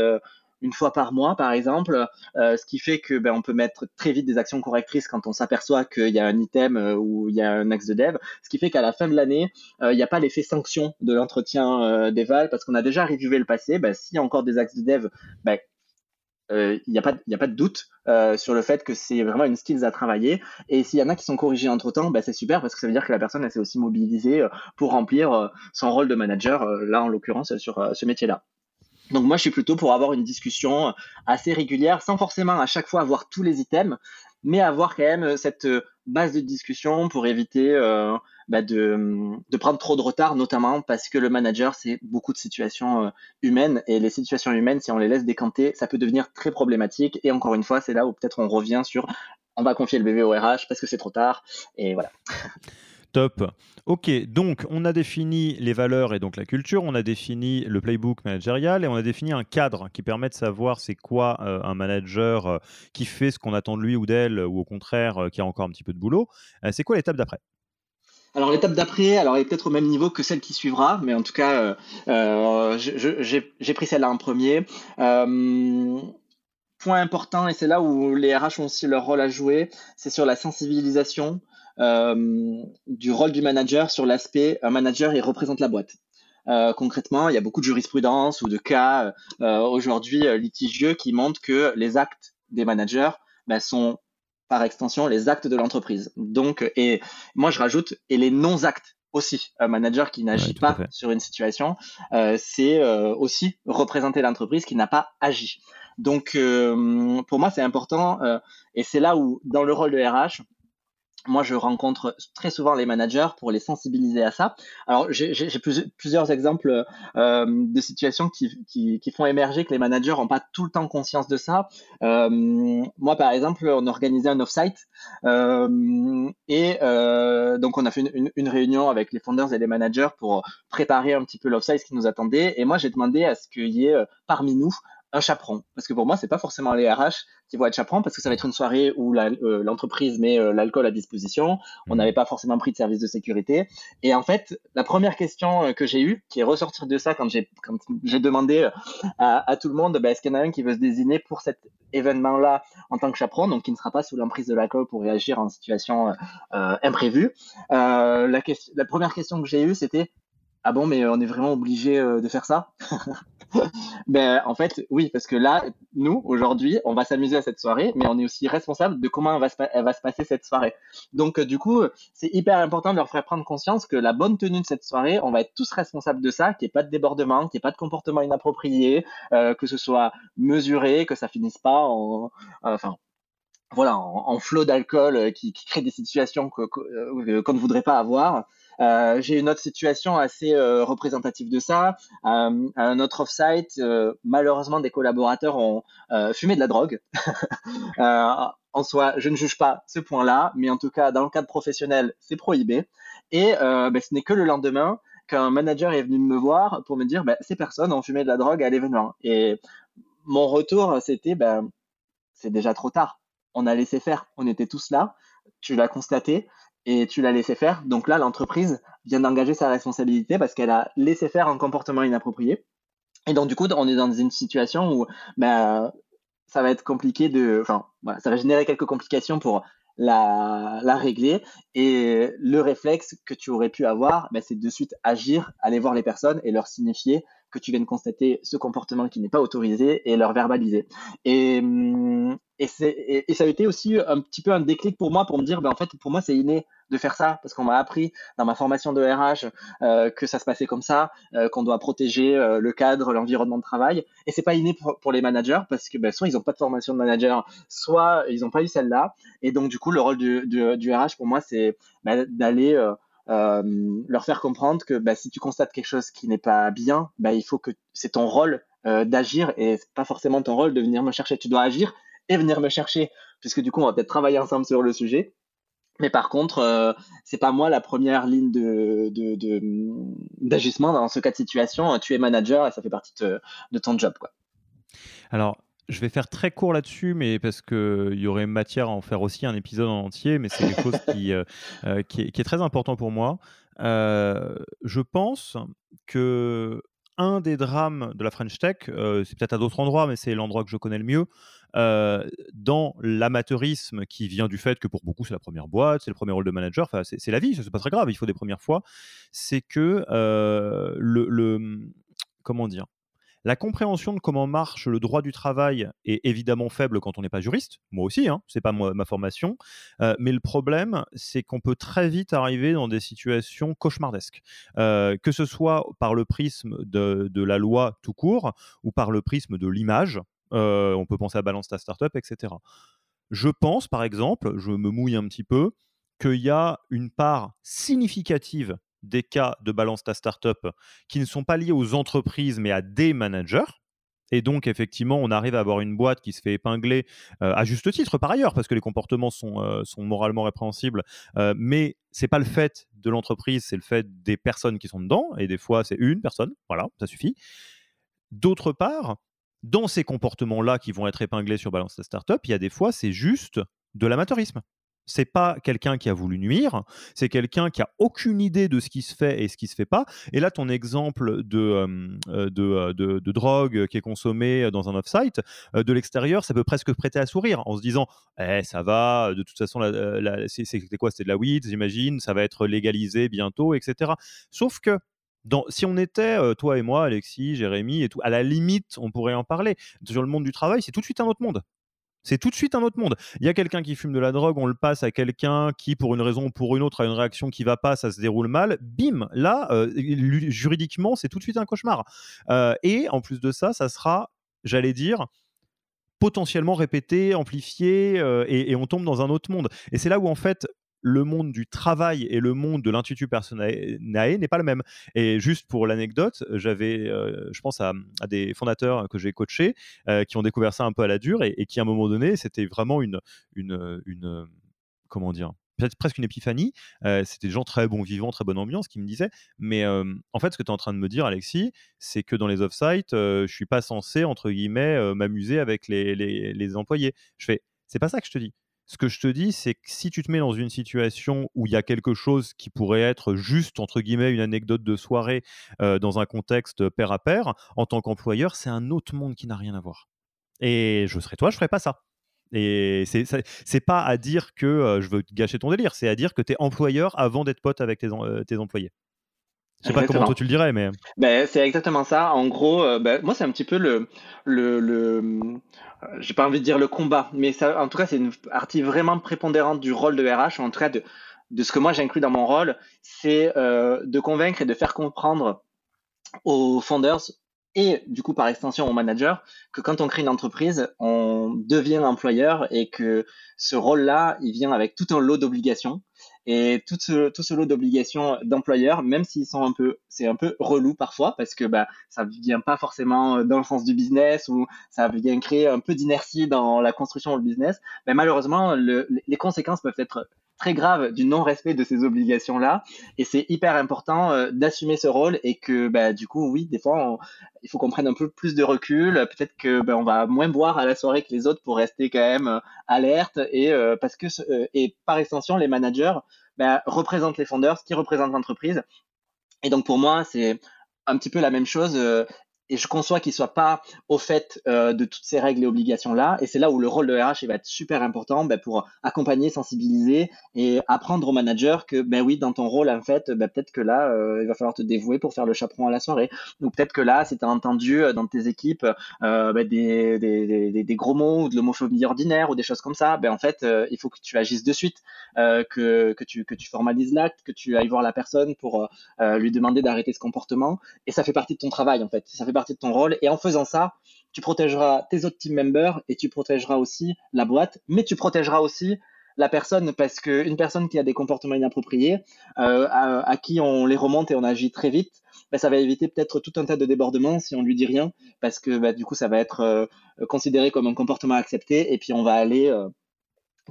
une fois par mois, par exemple, euh, ce qui fait que ben, on peut mettre très vite des actions correctrices quand on s'aperçoit qu'il y a un item euh, ou il y a un axe de dev, ce qui fait qu'à la fin de l'année, euh, il n'y a pas l'effet sanction de l'entretien d'Eval parce qu'on a déjà reviewé le passé. Ben, S'il y a encore des axes de dev, ben, il n'y a, pas, a pas de doute sur le fait que c'est vraiment une skills à travailler. Et s'il y en a qui sont corrigés entre temps, ben c'est super parce que ça veut dire que la personne s'est aussi mobilisée pour remplir son rôle de manager, là en l'occurrence sur ce métier-là. Donc moi, je suis plutôt pour avoir une discussion assez régulière, sans forcément à chaque fois avoir tous les items, mais avoir quand même cette base de discussion pour éviter euh, bah de, de, prendre trop de retard, notamment parce que le manager, c'est beaucoup de situations euh, humaines, et les situations humaines, si on les laisse décanter, ça peut devenir très problématique. Et encore une fois, c'est là où peut-être on revient sur on va confier le bébé au RH parce que c'est trop tard, et voilà. Ok, donc on a défini les valeurs et donc la culture, on a défini le playbook managérial et on a défini un cadre qui permet de savoir c'est quoi euh, un manager euh, qui fait ce qu'on attend de lui ou d'elle ou au contraire euh, qui a encore un petit peu de boulot. c'est quoi l'étape d'après? Alors l'étape d'après, alors elle est peut-être au même niveau que celle qui suivra, mais en tout cas, j'ai pris celle-là en premier. point important, et c'est là où les RH ont aussi leur rôle à jouer, c'est sur la sensibilisation du rôle du manager sur l'aspect un manager il représente la boîte. Euh, concrètement, il y a beaucoup de jurisprudence ou de cas euh, aujourd'hui litigieux qui montrent que les actes des managers ben, sont par extension les actes de l'entreprise. Donc, et moi je rajoute et les non-actes aussi. Un manager qui n'agit pas sur une situation, c'est aussi représenter l'entreprise qui n'a pas agi. Donc, pour moi, c'est important et c'est là où, dans le rôle de RH, moi, je rencontre très souvent les managers pour les sensibiliser à ça. Alors, j'ai plusieurs exemples euh, de situations qui, font émerger que les managers n'ont pas tout le temps conscience de ça. Euh, moi, par exemple, on organisait un off-site euh, et donc on a fait une, réunion avec les founders et les managers pour préparer un petit peu l'off-site qui nous attendait. Et moi, j'ai demandé à ce qu'il y ait parmi nous un chaperon. Parce que pour moi, c'est pas forcément les RH qui vont être chaperons parce que ça va être une soirée où euh, l'entreprise met euh, l'alcool à disposition. On mmh. n'avait pas forcément pris de service de sécurité. Et en fait, la première question euh, que j'ai eue, qui est ressortie de ça quand j'ai j'ai demandé à, tout le monde, bah, est-ce qu'il y en a un qui veut se désigner pour cet événement-là en tant que chaperon, donc qui ne sera pas sous l'emprise de l'alcool pour réagir en situation imprévue. la, la première question que j'ai eue, c'était ah bon, mais on est vraiment obligé de faire ça? Ben, en fait, oui, parce que là, nous, aujourd'hui, on va s'amuser à cette soirée, mais on est aussi responsable de comment elle va se, passer cette soirée. Donc, euh, du coup, c'est hyper important de leur faire prendre conscience que la bonne tenue de cette soirée, on va être tous responsables de ça, qu'il n'y ait pas de débordement, qu'il n'y ait pas de comportement inapproprié, euh, que ce soit mesuré, que ça finisse pas en, enfin, voilà, en, flot d'alcool euh, qui, crée des situations qu'on ne voudrait pas avoir. Euh, j'ai une autre situation assez euh, représentative de ça. Euh, un autre off-site, malheureusement, des collaborateurs ont fumé de la drogue. en soi, je ne juge pas ce point-là, mais en tout cas, dans le cadre professionnel, c'est prohibé. Et ben, ce n'est que le lendemain qu'un manager est venu me voir pour me dire ben, ces personnes ont fumé de la drogue à l'événement. Et mon retour, c'était ben, c'est déjà trop tard. On a laissé faire. On était tous là. Tu l'as constaté et tu l'as laissé faire. Donc là, l'entreprise vient d'engager sa responsabilité parce qu'elle a laissé faire un comportement inapproprié. Et donc, du coup, on est dans une situation où bah, ça va être compliqué de. Enfin, ça va générer quelques complications pour la, la régler. Et le réflexe que tu aurais pu avoir, bah, c'est de suite agir, aller voir les personnes et leur signifier que tu viens de constater ce comportement qui n'est pas autorisé et leur verbaliser. Et, hum, et, et, ça a été aussi un petit peu un déclic pour moi pour me dire, ben en fait, pour moi, c'est inné de faire ça parce qu'on m'a appris dans ma formation de RH euh, que ça se passait comme ça, euh, qu'on doit protéger euh, le cadre, l'environnement de travail. Et c'est pas inné pour, les managers parce que ben, soit ils n'ont pas de formation de manager, soit ils n'ont pas eu celle-là. Et donc du coup, le rôle du, du, du RH pour moi, c'est ben, d'aller leur faire comprendre que bah, si tu constates quelque chose qui n'est pas bien, bah, il faut que c'est ton rôle d'agir et pas forcément ton rôle de venir me chercher. Tu dois agir et venir me chercher, puisque du coup, on va peut-être travailler ensemble sur le sujet. Mais par contre, euh, c'est pas moi la première ligne de, d'agissement dans ce cas de situation. Tu es manager et ça fait partie de, ton job. Quoi. Alors, je vais faire très court là-dessus, mais parce qu'il y aurait matière à en faire aussi un épisode en entier, mais c'est quelque chose qui, euh, euh, est, très important pour moi. je pense que un des drames de la French Tech, c'est peut-être à d'autres endroits, mais c'est l'endroit que je connais le mieux, dans l'amateurisme qui vient du fait que pour beaucoup c'est la première boîte, c'est le premier rôle de manager, c'est la vie, c'est pas très grave, il faut des premières fois, c'est que le, comment dire la compréhension de comment marche le droit du travail est évidemment faible quand on n'est pas juriste. Moi aussi, hein, c'est pas ma formation. Euh, mais le problème, c'est qu'on peut très vite arriver dans des situations cauchemardesques, euh, que ce soit par le prisme de, la loi tout court ou par le prisme de l'image. Euh, on peut penser à Balance ta startup, etc. Je pense, par exemple, je me mouille un petit peu, qu'il y a une part significative des cas de balance ta startup qui ne sont pas liés aux entreprises mais à des managers. Et donc, effectivement, on arrive à avoir une boîte qui se fait épingler euh, à juste titre, par ailleurs, parce que les comportements sont, euh, sont moralement répréhensibles. Euh, mais c'est pas le fait de l'entreprise, c'est le fait des personnes qui sont dedans. Et des fois, c'est une personne. Voilà, ça suffit. D'autre part, dans ces comportements-là qui vont être épinglés sur Balance ta Startup, il y a des fois, c'est juste de l'amateurisme c'est pas quelqu'un qui a voulu nuire, c'est quelqu'un qui a aucune idée de ce qui se fait et ce qui se fait pas. Et là, ton exemple de, euh, de, drogue qui est consommée dans un off-site, de l'extérieur, ça peut presque prêter à sourire en se disant eh, ça va, de toute façon, c'était quoi? C'était de la weed, j'imagine, ça va être légalisé bientôt, etc. Sauf que dans, si on était, toi et moi, Alexis, Jérémy et tout, à la limite, on pourrait en parler. Sur le monde du travail, c'est tout de suite un autre monde. C'est tout de suite un autre monde. Il y a quelqu'un qui fume de la drogue, on le passe à quelqu'un qui, pour une raison ou pour une autre, a une réaction qui va pas, ça se déroule mal. Bim, là, euh, juridiquement, c'est tout de suite un cauchemar. Euh, et en plus de ça, ça sera, j'allais dire, potentiellement répété, amplifié, euh, et, on tombe dans un autre monde. Et c'est là où, en fait, le monde du travail et le monde de l'intuitu personnel n'est pas le même. Et juste pour l'anecdote, j'avais, euh, je pense à, des fondateurs que j'ai coachés euh, qui ont découvert ça un peu à la dure et, qui à un moment donné, c'était vraiment une, une, une, comment dire, peut-être presque une épiphanie. Euh, c'était des gens très bons vivants, très bonne ambiance qui me disaient. Mais en fait, ce que tu es en train de me dire, Alexis, c'est que dans les off-sites, je suis pas censé, entre guillemets, m'amuser avec les, les employés. Je fais, c'est pas ça que je te dis. Ce que je te dis, c'est que si tu te mets dans une situation où il y a quelque chose qui pourrait être juste, entre guillemets, une anecdote de soirée euh, dans un contexte pair à pair, en tant qu'employeur, c'est un autre monde qui n'a rien à voir. Et je serais toi, je ferais pas ça. Et c'est pas à dire que euh, je veux gâcher ton délire, c'est à dire que tu es employeur avant d'être pote avec euh, tes employés. Je sais pas comment toi tu le dirais, mais. Ben, c'est exactement ça. En gros, ben, moi, c'est un petit peu le. le, le j'ai pas envie de dire le combat, mais ça, en tout cas, c'est une partie vraiment prépondérante du rôle de RH, en tout cas de, de ce que moi j'inclus dans mon rôle, c'est euh, de convaincre et de faire comprendre aux founders et du coup par extension aux managers que quand on crée une entreprise, on devient employeur et que ce rôle-là, il vient avec tout un lot d'obligations et tout ce, tout ce lot d'obligations d'employeurs, même s'ils sont un peu, c'est un peu relou parfois parce que bah, ça vient pas forcément dans le sens du business ou ça vient créer un peu d'inertie dans la construction du business. Mais malheureusement, le, les conséquences peuvent être très grave du non-respect de ces obligations-là. Et c'est hyper important euh, d'assumer ce rôle et que, bah, du coup, oui, des fois, il faut qu'on prenne un peu plus de recul. Peut-être que bah, va moins boire à la soirée que les autres pour rester quand même euh, alerte. Et euh, parce que, et par extension, les managers bah, représentent les fondeurs, ce qui représente l'entreprise. Et donc, pour moi, c'est un petit peu la même chose et je conçois qu'il soit pas au fait euh, de toutes ces règles et obligations là et c'est là où le rôle de RH va être super important ben, pour accompagner sensibiliser et apprendre aux managers que ben oui dans ton rôle en fait ben, peut-être que là euh, il va falloir te dévouer pour faire le chaperon à la soirée. Ou peut-être que là si tu as entendu euh, dans tes équipes des, des, gros mots ou de l'homophobie ordinaire ou des choses comme ça. Ben en fait il faut que tu agisses de suite que, que tu que tu formalises l'acte que tu ailles voir la personne pour lui demander d'arrêter ce comportement. Et ça fait partie de ton travail en fait partie de ton rôle. Et en faisant ça, tu protégeras tes autres team members et tu protégeras aussi la boîte, mais tu protégeras aussi la personne parce qu'une personne qui a des comportements inappropriés, euh, à, qui on les remonte et on agit très vite, bah, ça va éviter peut-être tout un tas de débordements si on lui dit rien, parce que bah, du coup, ça va être euh, considéré comme un comportement accepté, et puis on va aller euh,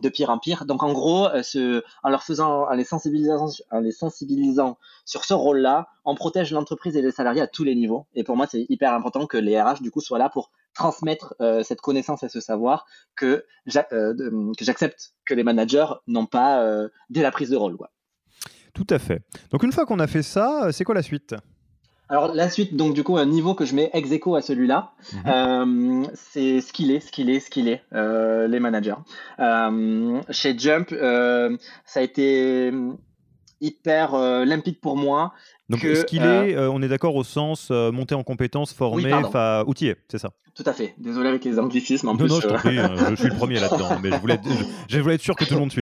de pire en pire. Donc en gros, ce, en leur faisant, en les sensibilisant, en les sensibilisant sur ce rôle-là, on protège l'entreprise et les salariés à tous les niveaux. Et pour moi, c'est hyper important que les RH du coup soient là pour transmettre cette connaissance et ce savoir que j'accepte que les managers n'ont pas dès la prise de rôle. Tout à fait. Donc une fois qu'on a fait ça, c'est quoi la suite? Alors la suite, donc du coup, un niveau que je mets ex aequo à celui-là, mmh. euh, c'est ce qu'il est, ce qu'il est, ce qu'il est, euh, les managers. Euh, chez Jump, ça a été hyper limpide pour moi. Donc ce qu'il est, on est d'accord au sens monter en compétences, former, oui, outiller, c'est ça? Tout à fait. Désolé avec les anglicismes. En non, plus, non, je prie, je suis le premier là-dedans, mais je voulais, je voulais être sûr que tout le monde suit.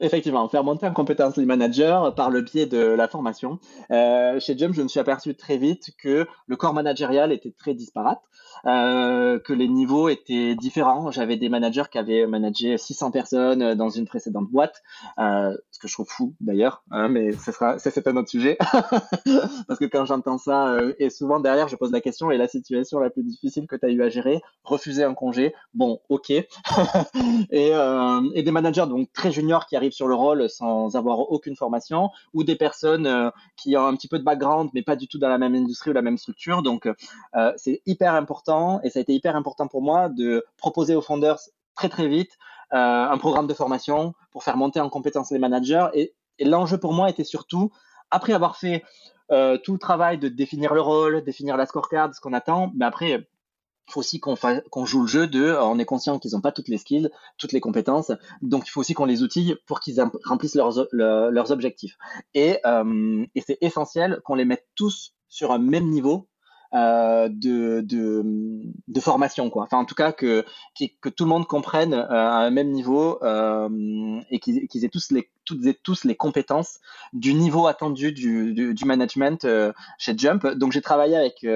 Effectivement, faire monter en compétence les managers par le biais de la formation. Euh, chez Jump, je me suis aperçu très vite que le corps managérial était très disparate, euh, que les niveaux étaient différents. J'avais des managers qui avaient managé 600 personnes dans une précédente boîte, euh, ce que je trouve fou d'ailleurs, hein, mais ce sera, c'est un autre sujet. Parce que quand j'entends ça, euh, et souvent derrière, je pose la question, et la situation la plus difficile que tu as eu à gérer, refuser un congé, bon, ok. et, et des managers donc très juniors qui arrivent sur le rôle sans avoir aucune formation, ou des personnes euh, qui ont un petit peu de background, mais pas du tout dans la même industrie ou la même structure. Donc, euh, c'est hyper important, et ça a été hyper important pour moi de proposer aux founders très très vite euh, un programme de formation pour faire monter en compétence les managers. Et, l'enjeu pour moi était surtout, après avoir fait tout le travail de définir le rôle, définir la scorecard, ce qu'on attend, mais après il faut aussi qu'on joue le jeu de, euh, on est conscient qu'ils n'ont pas toutes les skills, toutes les compétences, donc il faut aussi qu'on les outille pour qu'ils remplissent leurs, leurs objectifs. Et, euh, et c'est essentiel qu'on les mette tous sur un même niveau euh, de, formation, quoi. Enfin, en tout cas, que, tout le monde comprenne euh, à un même niveau euh, et qu'ils aient tous les toutes et tous les compétences du niveau attendu du, management chez Jump. Donc, j'ai travaillé avec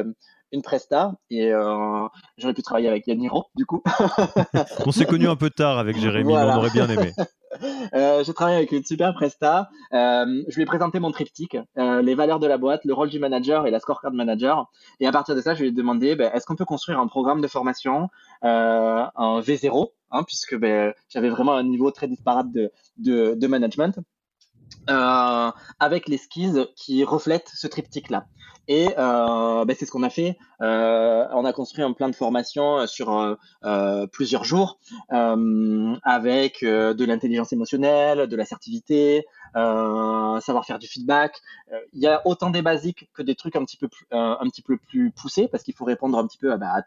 une presta et euh, j'aurais pu travailler avec Yaniro du coup. on s'est connu un peu tard avec Jérémy, on aurait bien aimé. Euh, j'ai travaillé avec une super presta. Euh, je lui ai présenté mon triptyque, les valeurs de la boîte, le rôle du manager et la scorecard manager. Et à partir de ça, je lui ai demandé ben, est-ce qu'on peut construire un programme de formation, un V0, hein, puisque ben, j'avais vraiment un niveau très disparate de, de, de management. Avec les skills qui reflètent ce triptyque-là. Et euh, ben, c'est ce qu'on a fait. Euh, on a construit un plan de formation euh, sur plusieurs jours avec de l'intelligence émotionnelle, de l'assertivité, savoir faire du feedback. Il y a autant des basiques que des trucs un petit peu plus, poussés parce qu'il faut répondre un petit peu bah, à,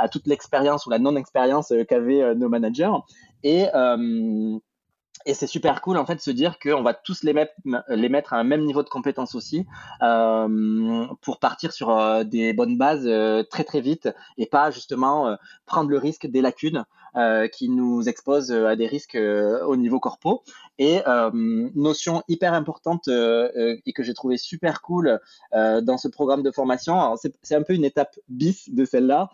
à, toute l'expérience ou la non-expérience qu'avaient nos managers. Et et c'est super cool en fait de se dire qu'on va tous les mettre, les mettre à un même niveau de compétence aussi euh, pour partir sur euh, des bonnes bases euh, très très vite et pas justement prendre le risque des lacunes qui nous exposent à des risques au niveau corpo. Et notion hyper importante et que j'ai trouvé super cool dans ce programme de formation, c'est un peu une étape bis de celle-là,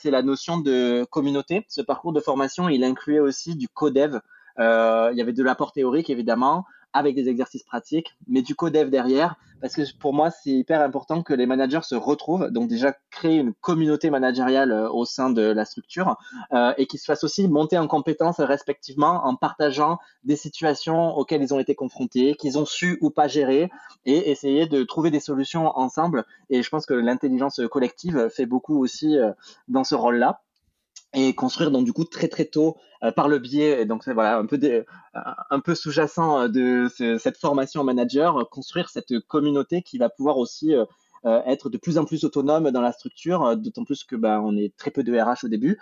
c'est la notion de communauté. Ce parcours de formation, il incluait aussi du codev. Il y avait de l'apport théorique, évidemment, avec des exercices pratiques, mais du codev derrière, parce que pour moi, c'est hyper important que les managers se retrouvent, donc déjà créer une communauté managériale euh, au sein de la structure, euh, et qu'ils se fassent aussi monter en compétences respectivement en partageant des situations auxquelles ils ont été confrontés, qu'ils ont su ou pas gérer, et essayer de trouver des solutions ensemble. Et je pense que l'intelligence collective fait beaucoup aussi dans ce rôle-là et construire donc du coup très très tôt euh, par le biais donc voilà un peu des, un peu sous-jacent euh, de cette formation manager construire cette communauté qui va pouvoir aussi être de plus en plus autonome dans la structure, d'autant plus que ben, on est très peu de RH au début.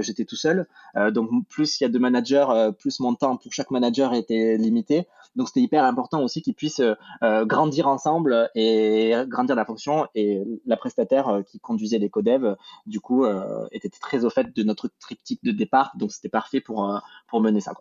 J'étais tout seul, donc plus il y a de managers, plus mon temps pour chaque manager était limité. Donc c'était hyper important aussi qu'ils puissent grandir ensemble et grandir la fonction. Et la prestataire qui conduisait les codev, du coup, était très au fait de notre triptyque de départ. Donc c'était parfait pour, pour mener ça.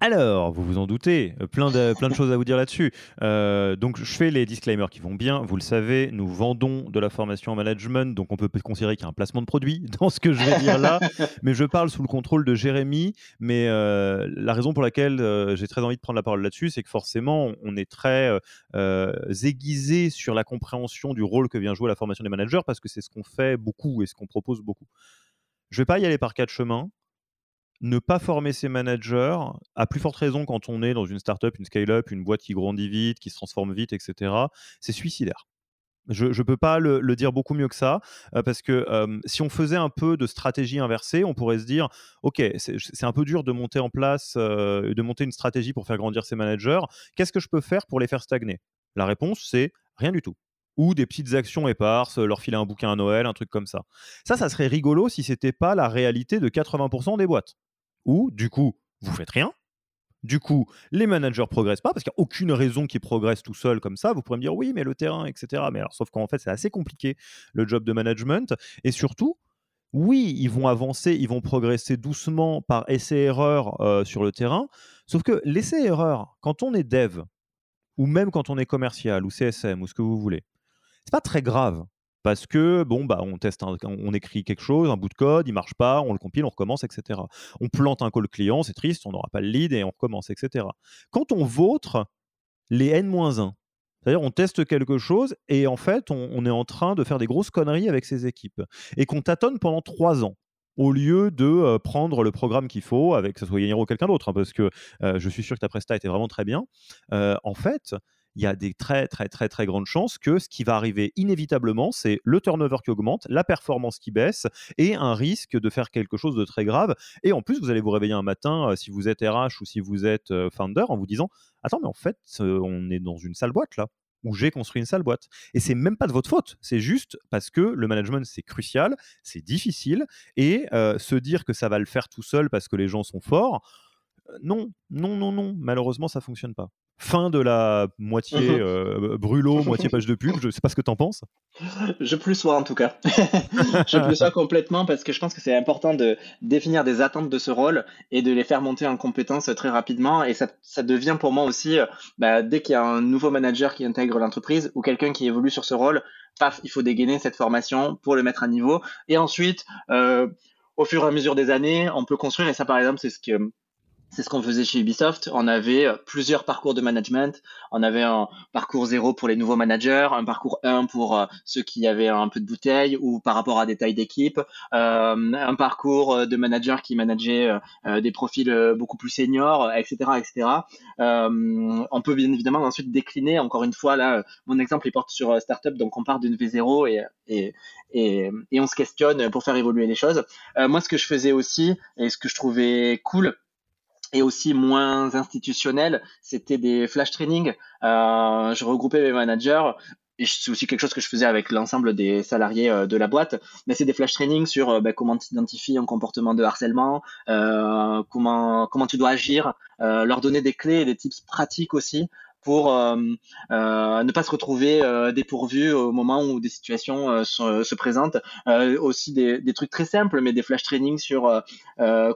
Alors, vous vous en doutez, euh, plein de, choses à vous dire là-dessus. Euh, donc, je fais les disclaimers qui vont bien. Vous le savez, nous vendons de la formation en management, donc on peut considérer qu'il y a un placement de produit dans ce que je vais dire là. mais je parle sous le contrôle de Jérémy. Mais euh, la raison pour laquelle j'ai très envie de prendre la parole là-dessus, c'est que forcément, on est très aiguisé sur la compréhension du rôle que vient jouer la formation des managers, parce que c'est ce qu'on fait beaucoup et ce qu'on propose beaucoup. Je ne vais pas y aller par quatre chemins ne pas former ses managers, à plus forte raison quand on est dans une startup, une scale-up, une boîte qui grandit vite, qui se transforme vite, etc., c'est suicidaire. Je ne peux pas le, dire beaucoup mieux que ça, euh, parce que si on faisait un peu de stratégie inversée, on pourrait se dire, OK, c'est un peu dur de monter en place, euh, de monter une stratégie pour faire grandir ses managers. Qu'est-ce que je peux faire pour les faire stagner? La réponse, c'est rien du tout ou des petites actions éparses, leur filer un bouquin à Noël, un truc comme ça. Ça, ça serait rigolo si c'était pas la réalité de 80% des boîtes. Ou, du coup, vous faites rien. Du coup, les managers progressent pas parce qu'il n'y a aucune raison qu'ils progressent tout seuls comme ça. Vous pourrez me dire oui, mais le terrain, etc. Mais alors, sauf qu'en fait, c'est assez compliqué le job de management. Et surtout, oui, ils vont avancer, ils vont progresser doucement par essai-erreur euh, sur le terrain. Sauf que l'essai-erreur, quand on est dev, ou même quand on est commercial, ou CSM, ou ce que vous voulez, c'est pas très grave parce que bon bah on teste, on écrit quelque chose, un bout de code, il marche pas, on le compile, on recommence, etc. On plante un call client, c'est triste, on n'aura pas le lead et on recommence, etc. Quand on vautre les n-1, c'est-à-dire on teste quelque chose et en fait on, est en train de faire des grosses conneries avec ses équipes et qu'on tâtonne pendant trois ans au lieu de euh, prendre le programme qu'il faut avec que ce soit ou quelqu'un d'autre, hein, parce que euh, je suis sûr que ta presta était vraiment très bien. Euh, en fait, il y a des très très très très grandes chances que ce qui va arriver inévitablement, c'est le turnover qui augmente, la performance qui baisse et un risque de faire quelque chose de très grave. Et en plus, vous allez vous réveiller un matin, euh, si vous êtes RH ou si vous êtes euh, founder, en vous disant Attends, mais en fait, euh, on est dans une sale boîte là où j'ai construit une sale boîte. Et c'est même pas de votre faute, c'est juste parce que le management c'est crucial, c'est difficile, et se dire que ça va le faire tout seul parce que les gens sont forts, non, non, non, non, malheureusement ça fonctionne pas fin de la moitié euh, brûlot, moitié page de pub. Je sais pas ce que tu en penses. Je plus sois en tout cas. je plus sois complètement parce que je pense que c'est important de définir des attentes de ce rôle et de les faire monter en compétences très rapidement. Et ça, ça devient pour moi aussi, euh, bah, dès qu'il y a un nouveau manager qui intègre l'entreprise ou quelqu'un qui évolue sur ce rôle, paf, il faut dégainer cette formation pour le mettre à niveau. Et ensuite, euh, au fur et à mesure des années, on peut construire. Et ça, par exemple, c'est ce que c'est ce qu'on faisait chez Ubisoft. On avait euh, plusieurs parcours de management. On avait un parcours zéro pour les nouveaux managers, un parcours 1 pour euh, ceux qui avaient un peu de bouteille ou par rapport à des tailles d'équipe, euh, un parcours de manager qui manageait des profils beaucoup plus seniors, etc., etc. on peut bien évidemment ensuite décliner. Encore une fois, là, mon exemple il porte sur startup, donc on part d'une V0 et, et, et, et, on se questionne pour faire évoluer les choses. moi, ce que je faisais aussi et ce que je trouvais cool et aussi moins institutionnel, c'était des flash training. Euh, je regroupais mes managers c'est aussi quelque chose que je faisais avec l'ensemble des salariés euh, de la boîte, mais c'est des flash training sur euh, ben, comment tu identifies un comportement de harcèlement, comment comment tu dois agir, leur donner des clés et des tips pratiques aussi pour euh, euh, ne pas se retrouver euh, dépourvu au moment où des situations se, se, présentent. aussi des, des, trucs très simples, mais des flash training sur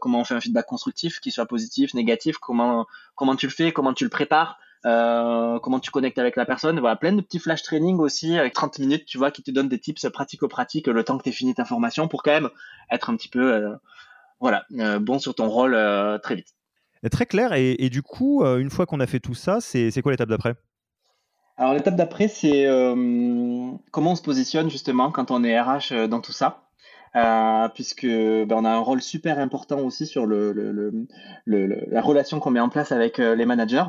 comment on fait un feedback constructif, qui soit positif, négatif, comment comment tu le fais, comment tu le prépares. Comment tu connectes avec la personne. Voilà, plein de petits flash training aussi avec 30 minutes, tu vois, qui te donnent des tips pratico-pratiques le temps que tu fini ta formation pour quand même être un petit peu, voilà, bon sur ton rôle très vite. Très clair. Et, du coup, euh, une fois qu'on a fait tout ça, c'est quoi l'étape d'après? Alors l'étape d'après, c'est euh, comment on se positionne justement quand on est RH euh, dans tout ça. puisque ben, on a un rôle super important aussi sur le, la relation qu'on met en place avec les managers.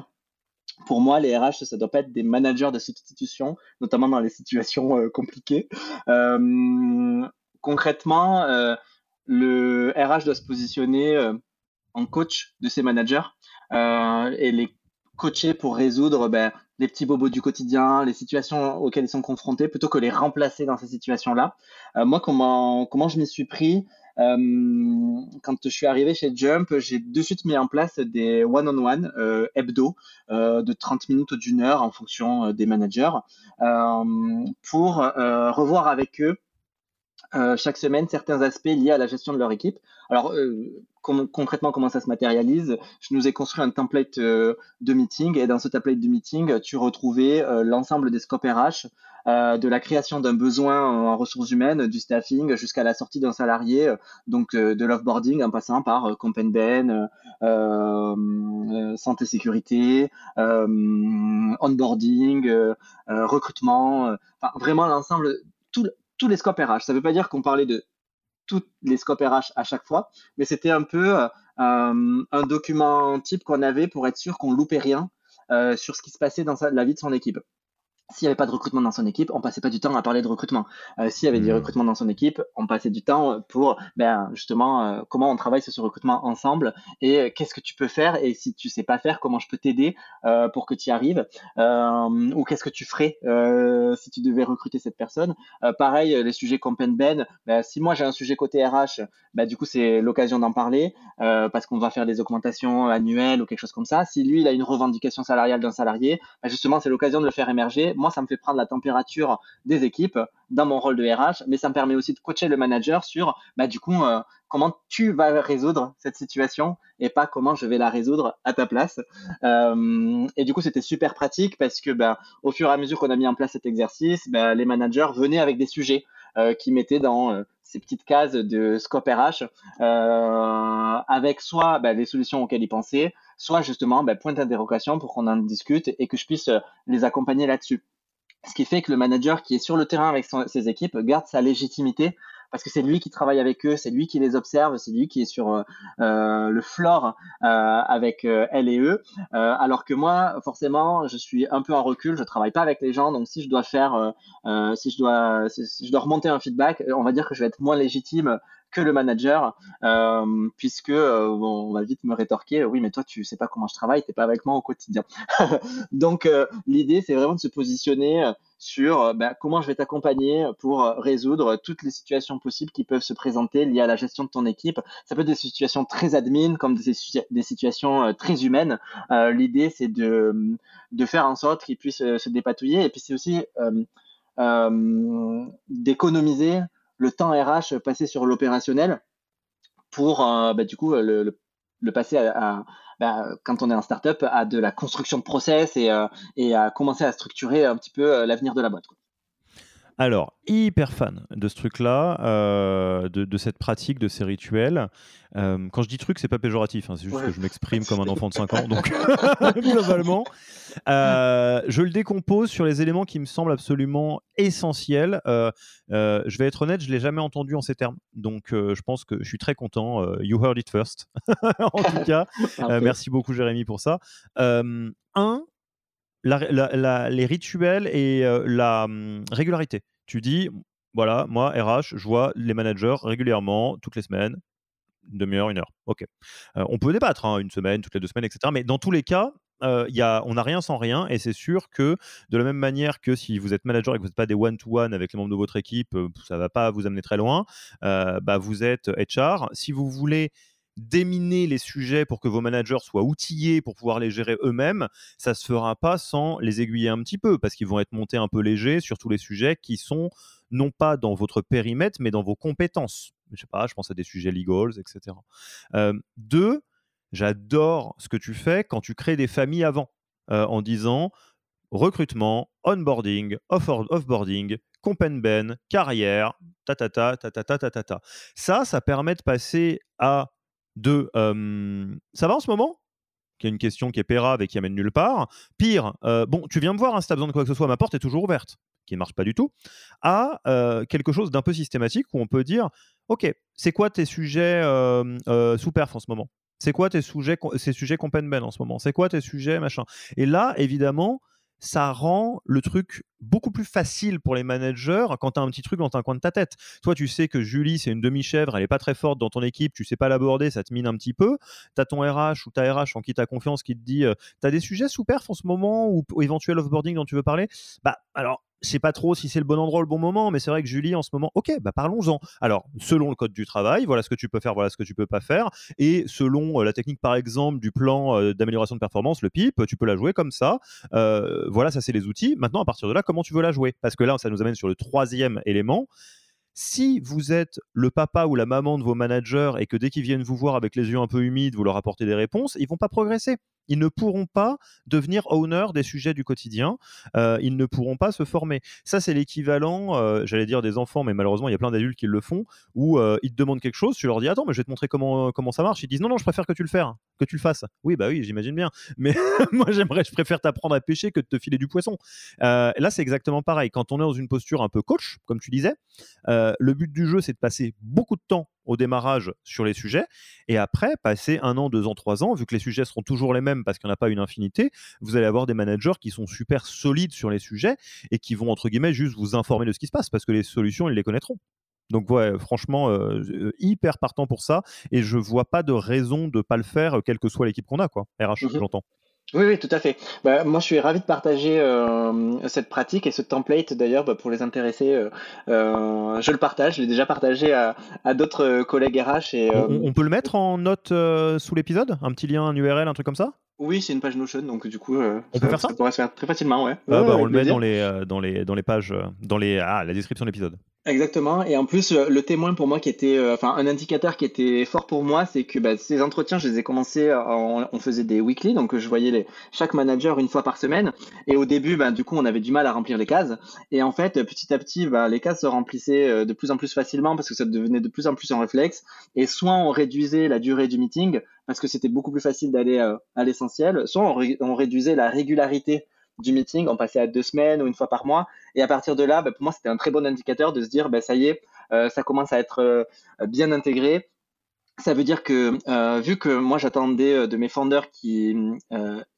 Pour moi, les RH, ça ne doit pas être des managers de substitution, notamment dans les situations compliquées. concrètement, le RH doit se positionner en coach de ses managers euh, et les coacher pour résoudre ben, les petits bobos du quotidien, les situations auxquelles ils sont confrontés, plutôt que les remplacer dans ces situations-là. moi, comment, je m'y suis pris quand je suis arrivé chez Jump, j'ai de suite mis en place des one-on-one hebdo de 30 minutes ou d'une heure en fonction des managers pour revoir avec eux chaque semaine certains aspects liés à la gestion de leur équipe. Alors, concrètement comment ça se matérialise? Je nous ai construit un template euh, de meeting et dans ce template de meeting, tu retrouvais euh, l'ensemble des scopes RH, euh, de la création d'un besoin en ressources humaines, du staffing jusqu'à la sortie d'un salarié, donc de l'offboarding en passant par Compenben, santé sécurité, onboarding, recrutement, enfin, vraiment l'ensemble, tous les scopes RH. Ça ne veut pas dire qu'on parlait de tous les scopes RH à chaque fois, mais c'était un peu euh, un document type qu'on avait pour être sûr qu'on loupait rien euh, sur ce qui se passait dans la vie de son équipe. S'il n'y avait pas de recrutement dans son équipe, on passait pas du temps à parler de recrutement. Euh, s'il y avait du hmm. recrutement dans son équipe, on passait du temps pour ben, justement euh, comment on travaille sur ce recrutement ensemble et euh, qu'est-ce que tu peux faire et si tu sais pas faire, comment je peux t'aider pour que tu y arrives ou qu'est-ce que tu ferais si tu devais recruter cette personne. pareil, les sujets Compen Ben, ben, si moi j'ai un sujet côté RH, ben, du coup c'est l'occasion d'en parler parce qu'on va faire des augmentations annuelles ou quelque chose comme ça. Si lui il a une revendication salariale d'un salarié, ben, justement c'est l'occasion de le faire émerger moi, ça me fait prendre la température des équipes dans mon rôle de RH, mais ça me permet aussi de coacher le manager sur, bah, du coup, euh, comment tu vas résoudre cette situation et pas comment je vais la résoudre à ta place. Euh, et du coup, c'était super pratique parce que, bah, au fur et à mesure qu'on a mis en place cet exercice, bah, les managers venaient avec des sujets euh, qui mettaient dans ces petites cases de scope RH avec soit bah, les solutions auxquelles ils pensaient, soit justement bah, point d'interrogation pour qu'on en discute et que je puisse les accompagner là-dessus. Ce qui fait que le manager qui est sur le terrain avec ses équipes garde sa légitimité parce que c'est lui qui travaille avec eux, c'est lui qui les observe, c'est lui qui est sur euh, euh le floor euh, avec euh, elle et eux. alors que moi, forcément, je suis un peu en recul, je travaille pas avec les gens, donc si je dois faire, si je dois, si je dois remonter un feedback, on va dire que je vais être moins légitime que le manager, euh, puisque euh, on va vite me rétorquer, oui, mais toi, tu sais pas comment je travaille, t'es pas avec moi au quotidien. Donc, euh, l'idée, c'est vraiment de se positionner sur ben, comment je vais t'accompagner pour résoudre toutes les situations possibles qui peuvent se présenter liées à la gestion de ton équipe. Ça peut être des situations très admin comme des, des situations très humaines. L'idée, c'est de, de faire en sorte qu'ils puissent se dépatouiller. Et puis, c'est aussi d'économiser le temps RH passé sur l'opérationnel pour euh, bah, du coup le, passer à, bah, quand on est en startup à de la construction de process et, euh, à commencer à structurer un petit peu euh, l'avenir de la boîte. Alors, hyper fan de ce truc-là, euh, de, cette pratique, de ces rituels. Euh, quand je dis truc, c'est pas péjoratif, hein, c'est juste que je m'exprime comme un enfant de 5 ans, donc globalement. Euh, je le décompose sur les éléments qui me semblent absolument essentiels. je vais être honnête, je l'ai jamais entendu en ces termes, donc je pense que je suis très content. you heard it first. en tout cas, merci beaucoup Jérémy pour ça. un, les rituels et euh, la hum, régularité. Tu dis, voilà, moi, RH, je vois les managers régulièrement, toutes les semaines, une demi-heure, une heure. Ok. Euh, on peut débattre, hein, une semaine, toutes les deux semaines, etc. Mais dans tous les cas, euh, y a, on n'a rien sans rien, et c'est sûr que de la même manière que si vous êtes manager et que vous n'êtes pas des one-to-one avec les membres de votre équipe, ça ne va pas vous amener très loin. bah, vous êtes HR. Si vous voulez déminer les sujets pour que vos managers soient outillés pour pouvoir les gérer eux-mêmes, ça se fera pas sans les aiguiller un petit peu parce qu'ils vont être montés un peu légers sur tous les sujets qui sont non pas dans votre périmètre mais dans vos compétences. Je sais pas, je pense à des sujets legals, etc. Euh, deux, j'adore ce que tu fais quand tu crées des familles avant euh, en disant recrutement, onboarding, offboarding, compenben, carrière, ta ta ta ta ta ta ta ta. Ça, ça permet de passer à de ça va en ce moment? Qui est une question qui est pérave et qui amène nulle part. Pire, bon, tu viens me voir hein, si tu besoin de quoi que ce soit, ma porte est toujours ouverte, qui ne marche pas du tout, à quelque chose d'un peu systématique où on peut dire Ok, c'est quoi tes sujets sous perf en ce moment? C'est quoi tes sujets, ces sujets ben en ce moment? C'est quoi tes sujets machin? Et là, évidemment, ça rend le truc beaucoup plus facile pour les managers quand tu as un petit truc dans un coin de ta tête. Toi, tu sais que Julie, c'est une demi-chèvre, elle est pas très forte dans ton équipe, tu sais pas l'aborder, ça te mine un petit peu. Tu as ton RH ou ta RH en qui tu as confiance qui te dit euh, Tu as des sujets sous perf en ce moment ou, ou éventuel offboarding dont tu veux parler? Bah, alors, je sais pas trop si c'est le bon endroit, le bon moment, mais c'est vrai que Julie, en ce moment, ok, bah parlons-en. Alors, selon le code du travail, voilà ce que tu peux faire, voilà ce que tu peux pas faire, et selon euh, la technique, par exemple, du plan euh, d'amélioration de performance, le PIP, tu peux la jouer comme ça. Euh, voilà, ça c'est les outils. Maintenant, à partir de là, comment tu veux la jouer? Parce que là, ça nous amène sur le troisième élément. Si vous êtes le papa ou la maman de vos managers et que dès qu'ils viennent vous voir avec les yeux un peu humides, vous leur apportez des réponses, ils vont pas progresser. Ils ne pourront pas devenir owner des sujets du quotidien. Euh, ils ne pourront pas se former. Ça, c'est l'équivalent, euh, j'allais dire des enfants, mais malheureusement, il y a plein d'adultes qui le font, où euh, ils te demandent quelque chose, tu leur dis Attends, mais je vais te montrer comment, comment ça marche. Ils disent Non, non, je préfère que tu le fasses, que tu le fasses. Oui, bah oui, j'imagine bien. Mais moi, j'aimerais, je préfère t'apprendre à pêcher que de te filer du poisson. là, c'est exactement pareil. Quand on est dans une posture un peu coach, comme tu disais, le but du jeu, c'est de passer beaucoup de temps au démarrage sur les sujets, et après, passer un an, deux ans, trois ans, vu que les sujets seront toujours les mêmes parce qu'il n'y en a pas une infinité, vous allez avoir des managers qui sont super solides sur les sujets et qui vont, entre guillemets, juste vous informer de ce qui se passe parce que les solutions, ils les connaîtront. Donc ouais, franchement, euh, euh, hyper partant pour ça, et je vois pas de raison de pas le faire, quelle que soit l'équipe qu'on a, quoi. RH, mmh j'entends. Oui, oui, tout à fait. Bah, moi, je suis ravi de partager euh, cette pratique et ce template d'ailleurs bah, pour les intéressés. Euh, euh, je le partage, je l'ai déjà partagé à, à d'autres collègues RH. Et, on, peut le mettre en note sous l'épisode? Un petit lien, un URL, un truc comme ça? Oui, c'est une page Notion, donc du coup, on ça, peut faire ça, pourrait se faire très facilement, ouais. Ah, bah, on le met dans les, dans les, dans les pages, dans les, ah, la description de l'épisode. Exactement. Et en plus, euh, le témoin pour moi qui était, euh, enfin, un indicateur qui était fort pour moi, c'est que bah, ces entretiens, je les ai commencés, on faisait des weekly, donc je voyais les, chaque manager une fois par semaine. Et au début, bah, du coup, on avait du mal à remplir les cases. Et en fait, petit à petit, bah, les cases se remplissaient euh, de plus en plus facilement parce que ça devenait de plus en plus un réflexe. Et soit on réduisait la durée du meeting parce que c'était beaucoup plus facile d'aller à l'essentiel, soit on réduisait la régularité du meeting, on passait à deux semaines ou une fois par mois. Et à partir de là, bah, pour moi, c'était un très bon indicateur de se dire, bah, ça y est, euh, ça commence à être euh, bien intégré. Ça veut dire que euh, vu que moi, j'attendais de mes founders qui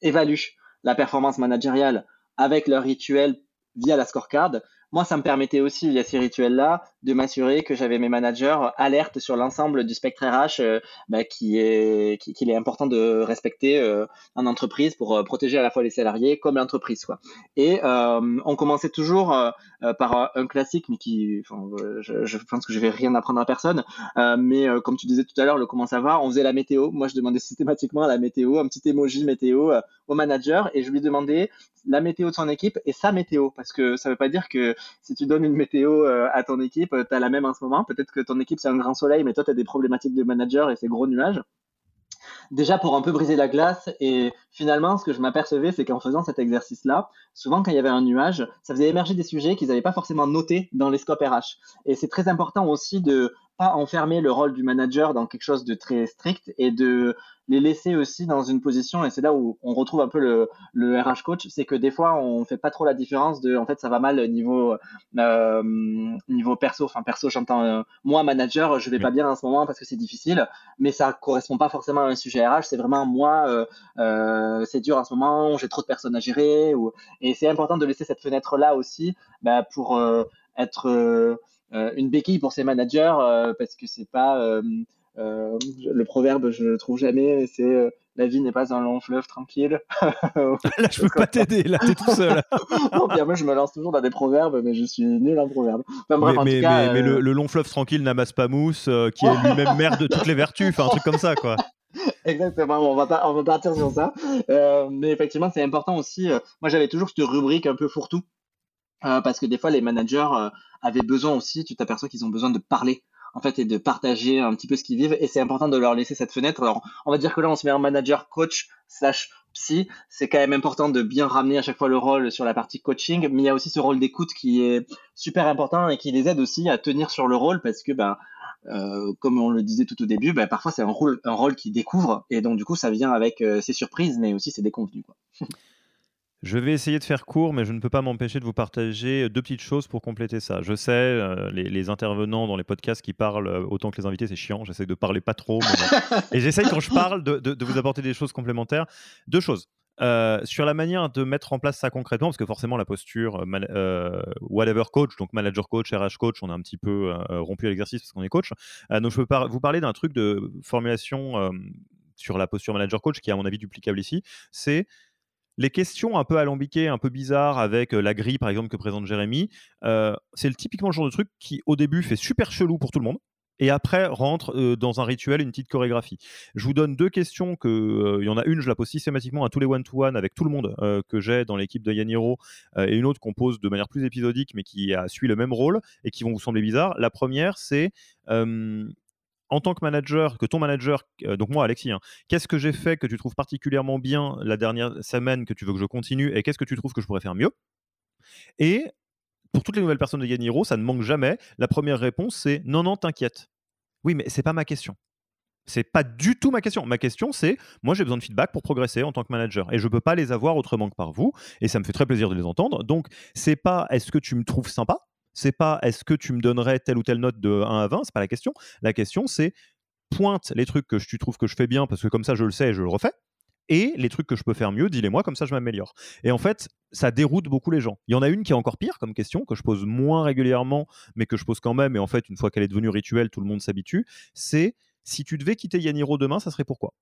évaluent la performance managériale avec leur rituel via la scorecard, moi, ça me permettait aussi, via ces rituels-là, de m'assurer que j'avais mes managers alertes sur l'ensemble du spectre RH euh, bah, qui est qu'il est important de respecter euh, en entreprise pour euh, protéger à la fois les salariés comme l'entreprise. Quoi. Et on commençait toujours par un classique, mais qui, je, pense que je vais rien apprendre à personne. mais comme tu disais tout à l'heure, le comment ça va, on faisait la météo. Moi, je demandais systématiquement la météo, un petit emoji météo au manager, et je lui demandais la météo de son équipe et sa météo, parce que ça veut pas dire que si tu donnes une météo euh, à ton équipe, tu as la même en ce moment. Peut-être que ton équipe, c'est un grand soleil, mais toi, tu as des problématiques de manager et c'est gros nuages. Déjà pour un peu briser la glace et finalement ce que je m'apercevais c'est qu'en faisant cet exercice là, souvent quand il y avait un nuage, ça faisait émerger des sujets qu'ils n'avaient pas forcément notés dans les scopes RH. Et c'est très important aussi de pas enfermer le rôle du manager dans quelque chose de très strict et de les laisser aussi dans une position, et c'est là où on retrouve un peu le, le RH coach, c'est que des fois on fait pas trop la différence de, en fait ça va mal niveau euh, niveau perso, enfin perso j'entends euh, moi manager je vais pas bien en ce moment parce que c'est difficile, mais ça correspond pas forcément à un sujet RH, c'est vraiment moi euh, euh, c'est dur en ce moment, j'ai trop de personnes à gérer, ou, et c'est important de laisser cette fenêtre là aussi bah, pour euh, être une béquille pour ces managers parce que c'est pas euh, le proverbe, je le trouve jamais, c'est euh, la vie n'est pas un long fleuve tranquille. là, je peux pas t'aider, là, t'es tout seul. non, bien moi, je me lance toujours dans des proverbes, mais je suis nul en proverbes. mais, mais, le, long fleuve tranquille n'amasse pas mousse, qui est lui-même mère de toutes les vertus, enfin, un truc comme ça, quoi. Exactement, on va, partir sur ça. mais effectivement, c'est important aussi. moi, j'avais toujours cette rubrique un peu fourre-tout. parce que des fois, les managers avaient besoin aussi, tu t'aperçois qu'ils ont besoin de parler en fait, et de partager un petit peu ce qu'ils vivent. Et c'est important de leur laisser cette fenêtre. Alors, on va dire que là, on se met en manager, coach, slash psy. C'est quand même important de bien ramener à chaque fois le rôle sur la partie coaching. Mais il y a aussi ce rôle d'écoute qui est super important et qui les aide aussi à tenir sur le rôle parce que, ben, euh, comme on le disait tout au début, ben, parfois c'est un rôle, un rôle qui découvre et donc du coup ça vient avec euh, ses surprises mais aussi ses déconvenus. Quoi. Je vais essayer de faire court, mais je ne peux pas m'empêcher de vous partager deux petites choses pour compléter ça. Je sais, euh, les, intervenants dans les podcasts qui parlent euh, autant que les invités, c'est chiant. J'essaie de parler pas trop. et j'essaye, quand je parle, de, vous apporter des choses complémentaires. Deux choses. Euh, sur la manière de mettre en place ça concrètement, parce que forcément la posture whatever coach, donc manager coach, RH coach, on a un petit peu rompu à l'exercice parce qu'on est coach. donc je peux vous parler d'un truc de formulation sur la posture manager coach qui est à mon avis duplicable ici. C'est les questions un peu alambiquées, un peu bizarres avec la grille par exemple que présente Jérémy, c'est typiquement le genre de truc qui au début fait super chelou pour tout le monde et après rentre dans un rituel, une petite chorégraphie. Je vous donne deux questions que il y en a une, je la pose systématiquement à tous les one-to-one avec tout le monde que j'ai dans l'équipe de Yaniro et une autre qu'on pose de manière plus épisodique mais qui suit le même rôle et qui vont vous sembler bizarres. La première, c'est en tant que manager, que ton manager, donc moi Alexis, hein, qu'est-ce que j'ai fait que tu trouves particulièrement bien la dernière semaine que tu veux que je continue et qu'est-ce que tu trouves que je pourrais faire mieux? Et pour toutes les nouvelles personnes de Yaniro, ça ne manque jamais. La première réponse, c'est non, non, t'inquiète. Oui, mais c'est pas ma question. C'est pas du tout ma question. Ma question, c'est moi, j'ai besoin de feedback pour progresser en tant que manager et je peux pas les avoir autrement que par vous. Et ça me fait très plaisir de les entendre. Donc, c'est pas est-ce que tu me trouves sympa? C'est pas est-ce que tu me donnerais telle ou telle note de 1 à 20 C'est pas la question. La question, c'est pointe les trucs que tu trouves que je fais bien parce que comme ça, je le sais et je le refais et les trucs que je peux faire mieux, dis-les-moi, comme ça je m'améliore. Et en fait, ça déroute beaucoup les gens. Il y en a une qui est encore pire comme question, que je pose moins régulièrement, mais que je pose quand même, et en fait, une fois qu'elle est devenue rituelle, tout le monde s'habitue, c'est si tu devais quitter Yaniro demain, ça serait pourquoi?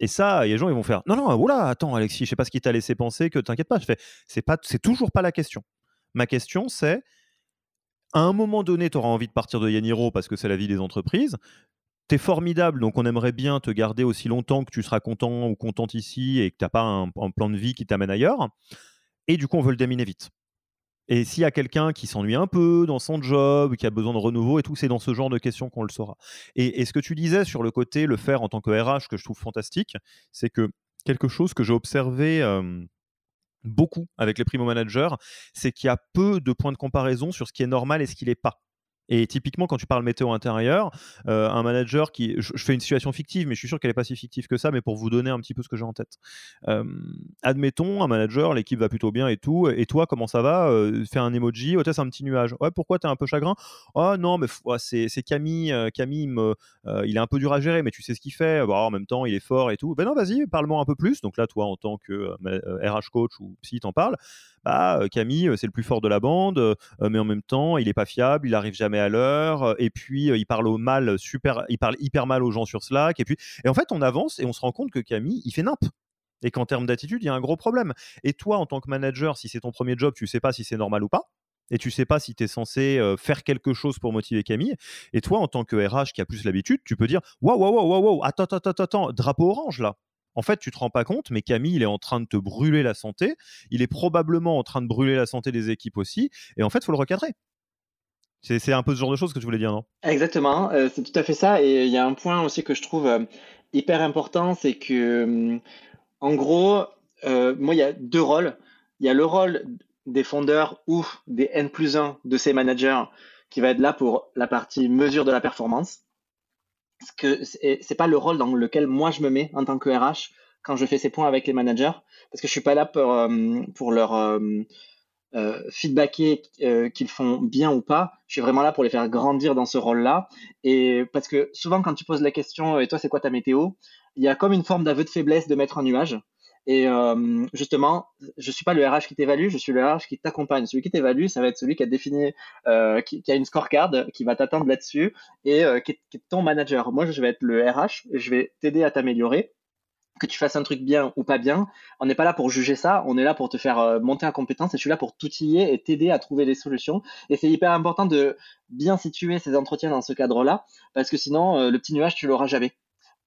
Et ça, les gens ils vont faire non non oula attends Alexis, je sais pas ce qui t'a laissé penser que t'inquiète pas. Je fais c'est pas c'est toujours pas la question. Ma question c'est à un moment donné, tu auras envie de partir de Yaniro parce que c'est la vie des entreprises t'es formidable, donc on aimerait bien te garder aussi longtemps que tu seras content ou contente ici et que tu n'as pas un, plan de vie qui t'amène ailleurs. Et du coup, on veut le déminer vite. Et s'il y a quelqu'un qui s'ennuie un peu dans son job, qui a besoin de renouveau et tout, c'est dans ce genre de questions qu'on le saura. Et, ce que tu disais sur le côté, le faire en tant que RH, que je trouve fantastique, c'est que quelque chose que j'ai observé beaucoup avec les primo managers, c'est qu'il y a peu de points de comparaison sur ce qui est normal et ce qui n'est pas. Et typiquement, quand tu parles météo intérieur, euh, un manager qui. Je, fais une situation fictive, mais je suis sûr qu'elle n'est pas si fictive que ça, mais pour vous donner un petit peu ce que j'ai en tête. Euh, admettons, un manager, l'équipe va plutôt bien et tout, et toi, comment ça va euh, Fais un emoji, oh, c'est un petit nuage. Ouais, pourquoi t'es un peu chagrin? Oh non, mais c'est Camille, Camille, me, il est un peu dur à gérer, mais tu sais ce qu'il fait. Bon, en même temps, il est fort et tout. Ben non, vas-y, parle-moi un peu plus. Donc là, toi, en tant que RH coach ou psy, t'en parles. Bah, Camille, c'est le plus fort de la bande, mais en même temps, il n'est pas fiable, il arrive jamais à l'heure, et puis il parle au mal super, il parle hyper mal aux gens sur Slack, et puis, et en fait, on avance et on se rend compte que Camille, il fait nimp. Et qu'en termes d'attitude, il y a un gros problème. Et toi, en tant que manager, si c'est ton premier job, tu sais pas si c'est normal ou pas et tu sais pas si tu es censé faire quelque chose pour motiver Camille. Et toi, en tant que RH qui a plus l'habitude, tu peux dire Waouh, waouh, waouh, waouh, attends, attends, attends, drapeau orange là en fait, tu te rends pas compte, mais Camille, il est en train de te brûler la santé. Il est probablement en train de brûler la santé des équipes aussi. Et en fait, il faut le recadrer. C'est un peu ce genre de choses que tu voulais dire, non? Exactement, euh, c'est tout à fait ça. Et il y a un point aussi que je trouve euh, hyper important, c'est que, hum, en gros, euh, moi, il y a deux rôles. Il y a le rôle des fondeurs ou des N plus 1 de ces managers qui va être là pour la partie mesure de la performance que c'est pas le rôle dans lequel moi je me mets en tant que RH quand je fais ces points avec les managers, parce que je suis pas là pour, euh, pour leur euh, euh, feedbacker qu'ils font bien ou pas. Je suis vraiment là pour les faire grandir dans ce rôle-là. Et parce que souvent, quand tu poses la question, et toi, c'est quoi ta météo Il y a comme une forme d'aveu de faiblesse de mettre en nuage. Et euh, justement, je suis pas le RH qui t'évalue, je suis le RH qui t'accompagne. Celui qui t'évalue, ça va être celui qui a défini, euh, qui, a une scorecard, qui va t'attendre là-dessus et euh, qui, est, ton manager. Moi, je vais être le RH, je vais t'aider à t'améliorer. Que tu fasses un truc bien ou pas bien, on n'est pas là pour juger ça, on est là pour te faire monter en compétence et je suis là pour t'outiller et t'aider à trouver des solutions. Et c'est hyper important de bien situer ces entretiens dans ce cadre-là parce que sinon, le petit nuage, tu l'auras jamais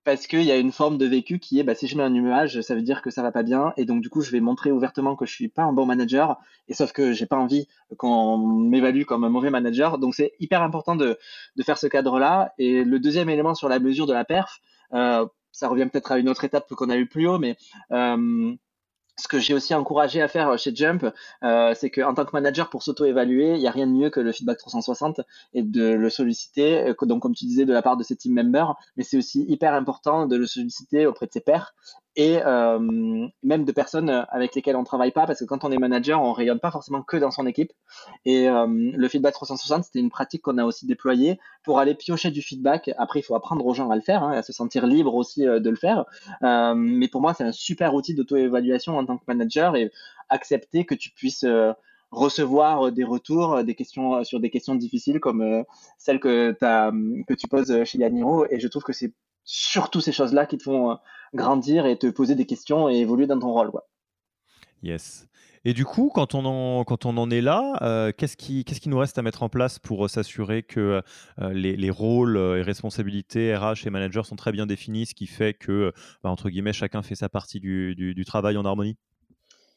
parce qu'il y a une forme de vécu qui est bah, si je mets un nuage, ça veut dire que ça va pas bien, et donc du coup je vais montrer ouvertement que je suis pas un bon manager, et sauf que j'ai pas envie qu'on m'évalue comme un mauvais manager, donc c'est hyper important de, de faire ce cadre-là. Et le deuxième élément sur la mesure de la perf, euh, ça revient peut-être à une autre étape qu'on a eu plus haut, mais euh, ce que j'ai aussi encouragé à faire euh, chez Jump, euh, c'est qu'en tant que manager, pour s'auto-évaluer, il n'y a rien de mieux que le feedback 360 et de le solliciter, euh, donc comme tu disais, de la part de ses team members, mais c'est aussi hyper important de le solliciter auprès de ses pairs et même de personnes avec lesquelles on travaille pas, parce que quand on est manager, on rayonne pas forcément que dans son équipe. Et le feedback 360, c'était une pratique qu'on a aussi déployée pour aller piocher du feedback. Après, il faut apprendre aux gens à le faire, hein, à se sentir libre aussi de le faire. mais pour moi, c'est un super outil d'auto-évaluation en tant que manager et accepter que tu puisses recevoir des retours, des questions sur des questions difficiles comme celles que, que tu poses chez Yaniro. Et je trouve que c'est surtout ces choses-là qui te font grandir et te poser des questions et évoluer dans ton rôle. Quoi. Yes. Et du coup, quand on en, quand on en est là, euh, qu'est-ce qui, qu'est-ce qui nous reste à mettre en place pour euh, s'assurer que euh, les, les, rôles et responsabilités RH et managers sont très bien définis, ce qui fait que, bah, entre guillemets, chacun fait sa partie du, du, du travail en harmonie?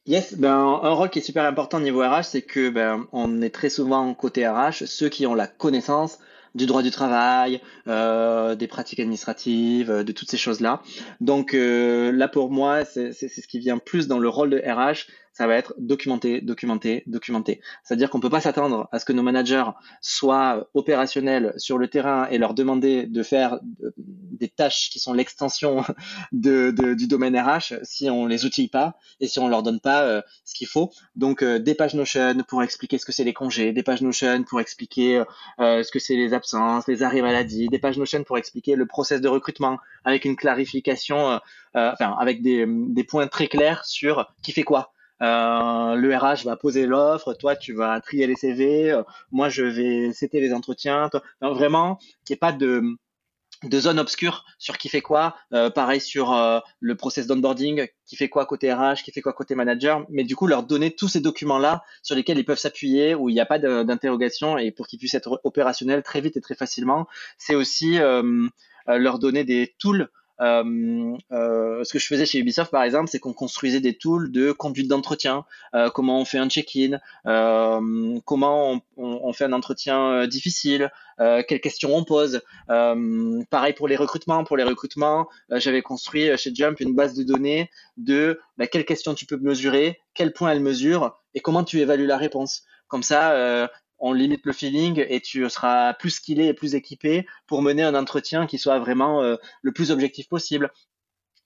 Yes, ben, un rôle qui est super important au niveau RH, c'est que ben, on est très souvent côté RH, ceux qui ont la connaissance, du droit du travail, euh, des pratiques administratives, euh, de toutes ces choses-là. Donc euh, là, pour moi, c'est ce qui vient plus dans le rôle de RH, ça va être documenter, documenter, documenter. C'est-à-dire qu'on ne peut pas s'attendre à ce que nos managers soient opérationnels sur le terrain et leur demander de faire des tâches qui sont l'extension de, du domaine RH si on les outille pas et si on leur donne pas euh, ce qu'il faut. Donc euh, des pages Notion pour expliquer ce que c'est les congés, des pages Notion pour expliquer euh, ce que c'est les absences, les arrêts maladie, des pages Notion pour expliquer le process de recrutement avec une clarification, enfin avec des, des points très clairs sur qui fait quoi. Euh, le RH va poser l'offre, toi tu vas trier les CV, euh, moi je vais c'était les entretiens. vraiment, qu'il n'y ait pas de, zone obscure sur qui fait quoi. Euh, pareil sur le process d'onboarding, qui fait quoi côté RH, qui fait quoi côté manager. Mais du coup, leur donner tous ces documents-là sur lesquels ils peuvent s'appuyer, où il n'y a pas d'interrogation et pour qu'ils puissent être opérationnels très vite et très facilement. C'est aussi leur donner des tools euh, euh, ce que je faisais chez Ubisoft, par exemple, c'est qu'on construisait des tools de conduite d'entretien, euh, comment on fait un check-in, comment on, fait un entretien difficile, quelles questions on pose. pareil pour les recrutements. Pour les recrutements, j'avais construit chez Jump une base de données de bah, quelles questions tu peux mesurer, quel point elles mesurent et comment tu évalues la réponse. Comme ça, on limite le feeling et tu seras plus skillé et plus équipé pour mener un entretien qui soit vraiment euh, le plus objectif possible.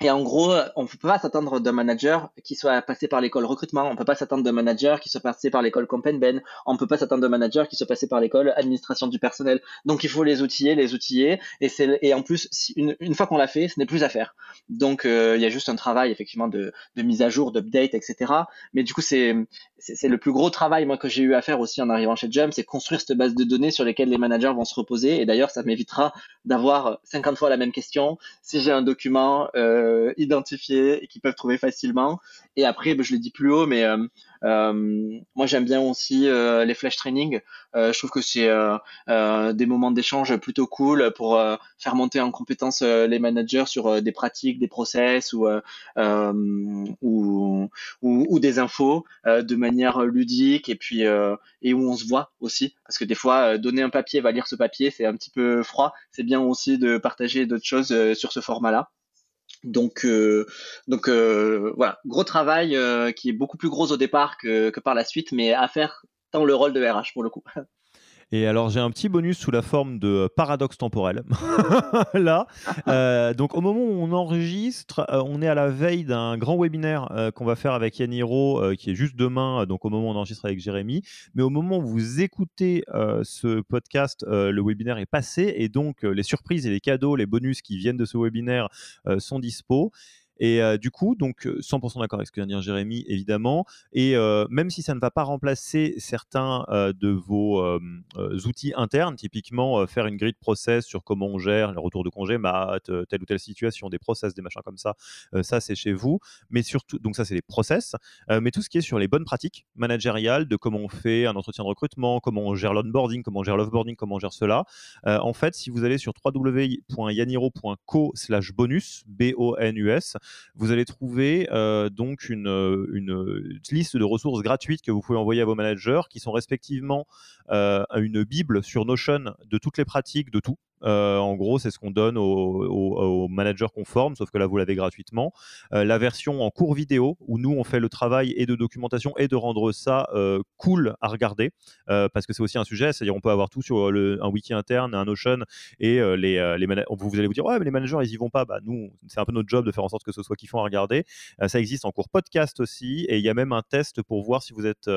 Et en gros, on ne peut pas s'attendre d'un manager qui soit passé par l'école recrutement, on ne peut pas s'attendre d'un manager qui soit passé par l'école Ben, on ne peut pas s'attendre d'un manager qui soit passé par l'école administration du personnel. Donc il faut les outiller, les outiller, et, et en plus, une, une fois qu'on l'a fait, ce n'est plus à faire. Donc euh, il y a juste un travail effectivement de, de mise à jour, d'update, etc. Mais du coup, c'est le plus gros travail moi que j'ai eu à faire aussi en arrivant chez Jump, c'est construire cette base de données sur lesquelles les managers vont se reposer. Et d'ailleurs, ça m'évitera d'avoir 50 fois la même question si j'ai un document. Euh, euh, identifiés et qu'ils peuvent trouver facilement. Et après, ben, je l'ai dit plus haut, mais euh, euh, moi j'aime bien aussi les flash training. je trouve que c'est des moments d'échange plutôt cool pour faire monter en compétence les managers sur des pratiques, des process ou, ou, des infos de manière ludique et puis et où on se voit aussi parce que des fois donner un papier va lire ce papier c'est un petit peu froid c'est bien aussi de partager d'autres choses sur ce format là donc, euh, donc euh, voilà, gros travail euh, qui est beaucoup plus gros au départ que, que par la suite, mais à faire dans le rôle de RH pour le coup. Et alors, j'ai un petit bonus sous la forme de paradoxe temporel. Là, euh, donc au moment où on enregistre, euh, on est à la veille d'un grand webinaire euh, qu'on va faire avec Yaniro, qui est juste demain, donc au moment où on enregistre avec Jérémy. Mais au moment où vous écoutez ce podcast, le webinaire est passé et donc les surprises et les cadeaux, les bonus qui viennent de ce webinaire sont dispo. Et euh, du coup, donc 100% d'accord avec ce que vient de dire Jérémy, évidemment. Et euh, même si ça ne va pas remplacer certains euh, de vos outils internes, typiquement faire une grille de process sur comment on gère le retour de congé, mat, telle ou telle situation, des process, des machins comme ça, ça c'est chez vous. Mais surtout, donc ça c'est les process, mais tout ce qui est sur les bonnes pratiques managériales de comment on fait un entretien de recrutement, comment on gère l'onboarding, comment on gère l'offboarding, comment on gère cela. en fait, si vous allez sur www.yaniro.co/bonus, B-O-N-U-S, vous allez trouver euh, donc une, euh, une, liste de ressources gratuites que vous pouvez envoyer à vos managers qui sont respectivement euh, une bible sur Notion de toutes les pratiques de tout en gros, c'est ce qu'on donne aux, managers conformes, sauf que là, vous l'avez gratuitement. la version en cours vidéo, où nous, on fait le travail et de documentation et de rendre ça cool à regarder, parce que c'est aussi un sujet, c'est-à-dire on peut avoir tout sur un wiki interne, un Notion, et les, vous allez vous dire, ouais, mais les managers, ils y vont pas. Bah, nous, c'est un peu notre job de faire en sorte que ce soit kiffant à regarder. ça existe en cours podcast aussi, et il y a même un test pour voir si vous êtes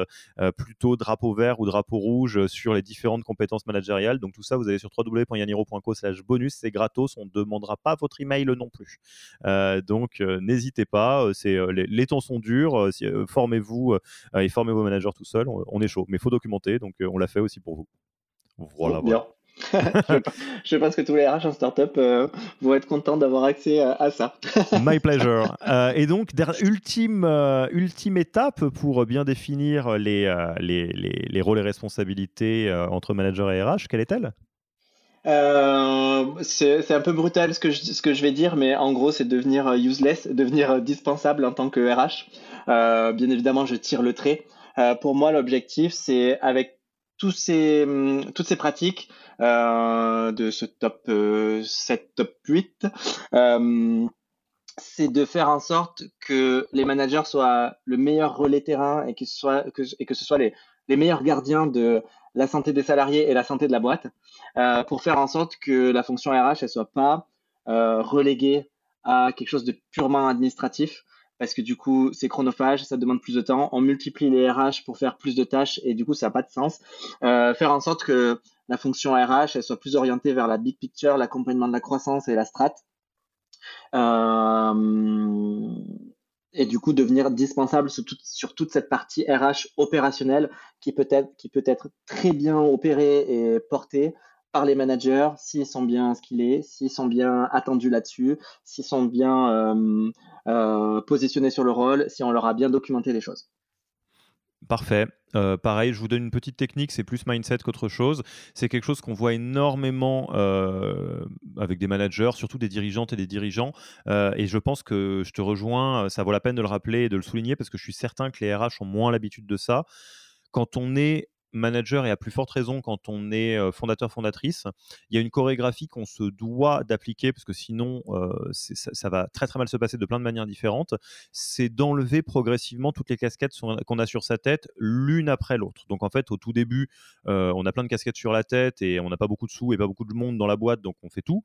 plutôt drapeau vert ou drapeau rouge sur les différentes compétences managériales. Donc tout ça, vous allez sur www.yaniro.co slash bonus, c'est gratos, on ne demandera pas votre email non plus. donc n'hésitez pas, c'est les, temps sont durs, formez-vous et formez vos managers tout seul, on, est chaud, mais il faut documenter, donc on l'a fait aussi pour vous. Voilà, voilà. je, pense que tous les RH en startup euh, vont être contents d'avoir accès à, ça. My pleasure. Euh, et donc, ultime, euh, ultime étape pour bien définir les, les, les, les rôles et responsabilités entre manager et RH, quelle est-elle? C'est un peu brutal ce que, je, vais dire, mais en gros, c'est devenir useless, devenir dispensable en tant que RH. bien évidemment, je tire le trait. pour moi, l'objectif, c'est avec hum, toutes ces pratiques, euh, de ce top 7, euh, top 8, euh, c'est de faire en sorte que les managers soient le meilleur relais terrain et que ce soit les, les meilleurs gardiens de la santé des salariés et la santé de la boîte, pour faire en sorte que la fonction RH ne soit pas reléguée à quelque chose de purement administratif, parce que du coup, c'est chronophage, ça demande plus de temps. On multiplie les RH pour faire plus de tâches et du coup, ça n'a pas de sens. faire en sorte que la fonction RH, elle soit plus orientée vers la big picture, l'accompagnement de la croissance et la strat. Euh, et du coup devenir dispensable sur, toute cette partie RH opérationnelle qui peut être, très bien opérée et portée par les managers s'ils sont bien skillés, s'ils sont bien attendus là-dessus, s'ils sont bien euh, euh, positionnés sur le rôle, si on leur a bien documenté les choses. Parfait. Euh, pareil, je vous donne une petite technique, c'est plus mindset qu'autre chose. C'est quelque chose qu'on voit énormément euh, avec des managers, surtout des dirigeantes et des dirigeants. Euh, et je pense que je te rejoins, ça vaut la peine de le rappeler et de le souligner parce que je suis certain que les RH ont moins l'habitude de ça. Quand on est manager et à plus forte raison quand on est fondateur fondatrice, il y a une chorégraphie qu'on se doit d'appliquer parce que sinon ça, va très très mal se passer de plein de manières différentes. C'est d'enlever progressivement toutes les casquettes qu'on a sur sa tête l'une après l'autre. Donc en fait au tout début on a plein de casquettes sur la tête et on n'a pas beaucoup de sous et pas beaucoup de monde dans la boîte donc on fait tout.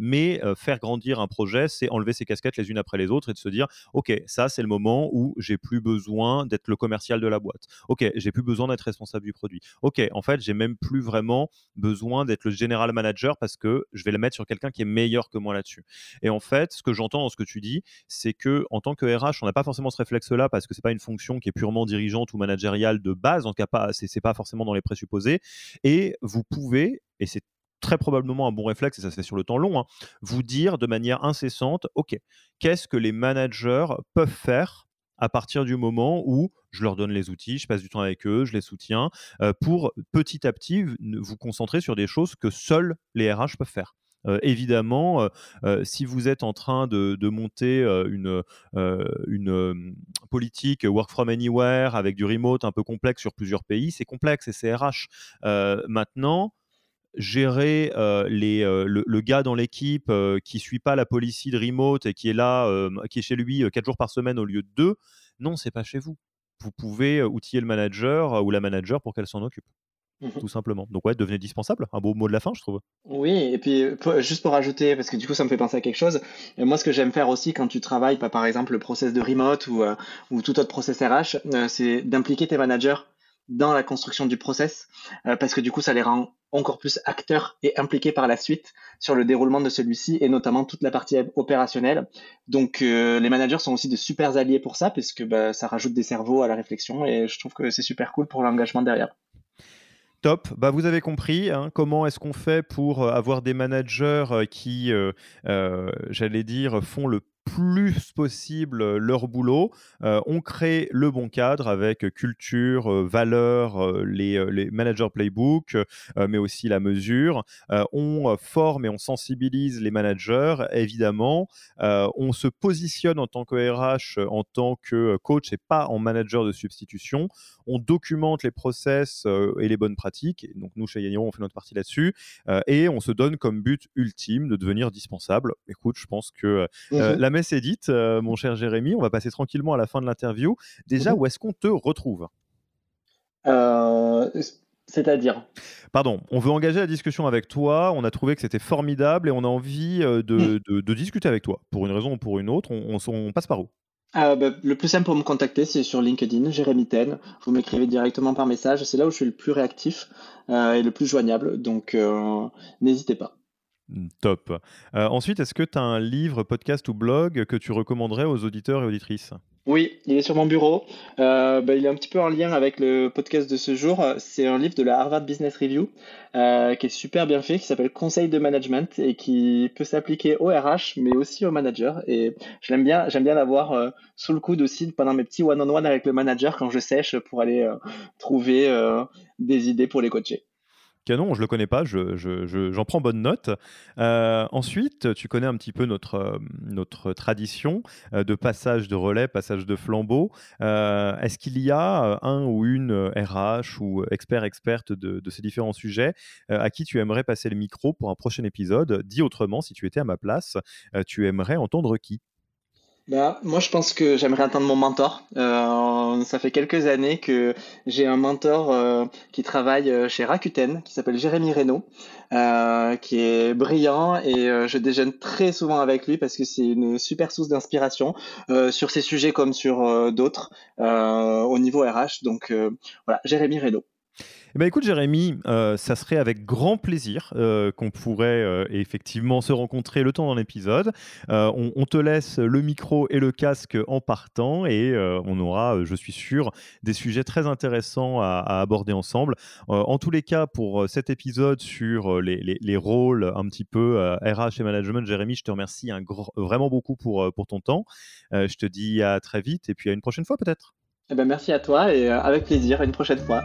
mais faire grandir un projet c'est enlever ces casquettes les unes après les autres et de se dire ok ça c'est le moment où j'ai plus besoin d'être le commercial de la boîte. Ok j'ai plus besoin d'être responsable du produit. Ok, en fait, j'ai même plus vraiment besoin d'être le general manager parce que je vais le mettre sur quelqu'un qui est meilleur que moi là-dessus. Et en fait, ce que j'entends dans ce que tu dis, c'est que en tant que RH, on n'a pas forcément ce réflexe-là parce que c'est pas une fonction qui est purement dirigeante ou managériale de base. En tout cas, pas, c'est pas forcément dans les présupposés. Et vous pouvez, et c'est très probablement un bon réflexe, et ça se fait sur le temps long, hein, vous dire de manière incessante, OK, qu'est-ce que les managers peuvent faire à partir du moment où je leur donne les outils, je passe du temps avec eux, je les soutiens, euh, pour petit à petit vous concentrer sur des choses que seuls les RH peuvent faire. Euh, évidemment, euh, si vous êtes en train de, monter une, une politique work from anywhere avec du remote un peu complexe sur plusieurs pays, c'est complexe et c'est RH. maintenant, gérer les, le, gars dans l'équipe qui suit pas la policy de remote et qui est là, qui est chez lui quatre jours par semaine au lieu de deux, non, c'est pas chez vous. Vous pouvez outiller le manager ou la manager pour qu'elle s'en occupe. Mmh tout simplement. Donc ouais, devenez dispensable, un beau mot de la fin, je trouve. Oui, et puis juste pour ajouter, parce que du coup ça me fait penser à quelque chose, moi ce que j'aime faire aussi quand tu travailles, pas par exemple le process de remote ou, ou tout autre process RH, c'est d'impliquer tes managers dans la construction du process, euh, parce que du coup, ça les rend encore plus acteurs et impliqués par la suite sur le déroulement de celui-ci, et notamment toute la partie opérationnelle. Donc, euh, les managers sont aussi de super alliés pour ça, parce que bah, ça rajoute des cerveaux à la réflexion, et je trouve que c'est super cool pour l'engagement derrière. Top. Bah, vous avez compris hein, comment est-ce qu'on fait pour euh, avoir des managers qui, j'allais dire, font le plus possible leur boulot. on crée le bon cadre avec culture, valeur, les, les managers playbook, mais aussi la mesure. on forme et on sensibilise les managers, évidemment. on se positionne en tant que RH, en tant que coach et pas en manager de substitution. On documente les process et les bonnes pratiques. Donc nous, chez Yaniro, on fait notre partie là-dessus. et on se donne comme but ultime de devenir dispensable. Écoute, je pense que mmh la messe est dite, mon cher Jérémy. On va passer tranquillement à la fin de l'interview. Déjà, mmh où est-ce qu'on te retrouve? C'est-à-dire? Pardon, on veut engager la discussion avec toi, on a trouvé que c'était formidable et on a envie mmh. de, discuter avec toi. Pour une raison ou pour une autre, on, passe par où? Ah, bah, le plus simple pour me contacter, c'est sur LinkedIn, Jérémy Ten. Vous m'écrivez directement par message. C'est là où je suis le plus réactif et le plus joignable. Donc, n'hésitez pas. Mmh, top. ensuite, est-ce que tu as un livre, podcast ou blog que tu recommanderais aux auditeurs et auditrices? Oui, il est sur mon bureau. Euh, bah, il est un petit peu en lien avec le podcast de ce jour. C'est un livre de la Harvard Business Review euh, qui est super bien fait, qui s'appelle Conseil de management et qui peut s'appliquer au RH, mais aussi au manager. Et bien, j'aime bien l'avoir euh, sous le coude aussi pendant mes petits one-on-one avec le manager quand je sèche pour aller trouver des idées pour les coacher. Canon, je le connais pas, j'en je, prends bonne note. Euh, ensuite, tu connais un petit peu notre, euh, notre tradition euh, de passage de relais, passage de flambeau. Est-ce qu'il y a un ou une RH ou expert, experte de, de ces différents sujets à qui tu aimerais passer le micro pour un prochain épisode? Dit autrement, si tu étais à ma place, tu aimerais entendre qui? Bah, moi, je pense que j'aimerais entendre mon mentor. Euh, ça fait quelques années que j'ai un mentor euh, qui travaille euh, chez Rakuten, qui s'appelle Jérémy Reynaud, euh, qui est brillant et euh, je déjeune très souvent avec lui parce que c'est une super source d'inspiration sur ces sujets comme sur d'autres au niveau RH. Donc voilà, Jérémy Reynaud. Eh ben, écoute Jérémy, euh, ça serait avec grand plaisir euh, qu'on pourrait euh, effectivement se rencontrer le temps d'un épisode. On, te laisse le micro et le casque en partant et on aura, je suis sûr, des sujets très intéressants à, aborder ensemble. en tous les cas, pour cet épisode sur les, rôles un petit peu RH et management, Jérémy, je te remercie vraiment beaucoup pour, pour ton temps. je te dis à très vite et puis à une prochaine fois peut-être. Eh ben, merci à toi et avec plaisir, à une prochaine fois.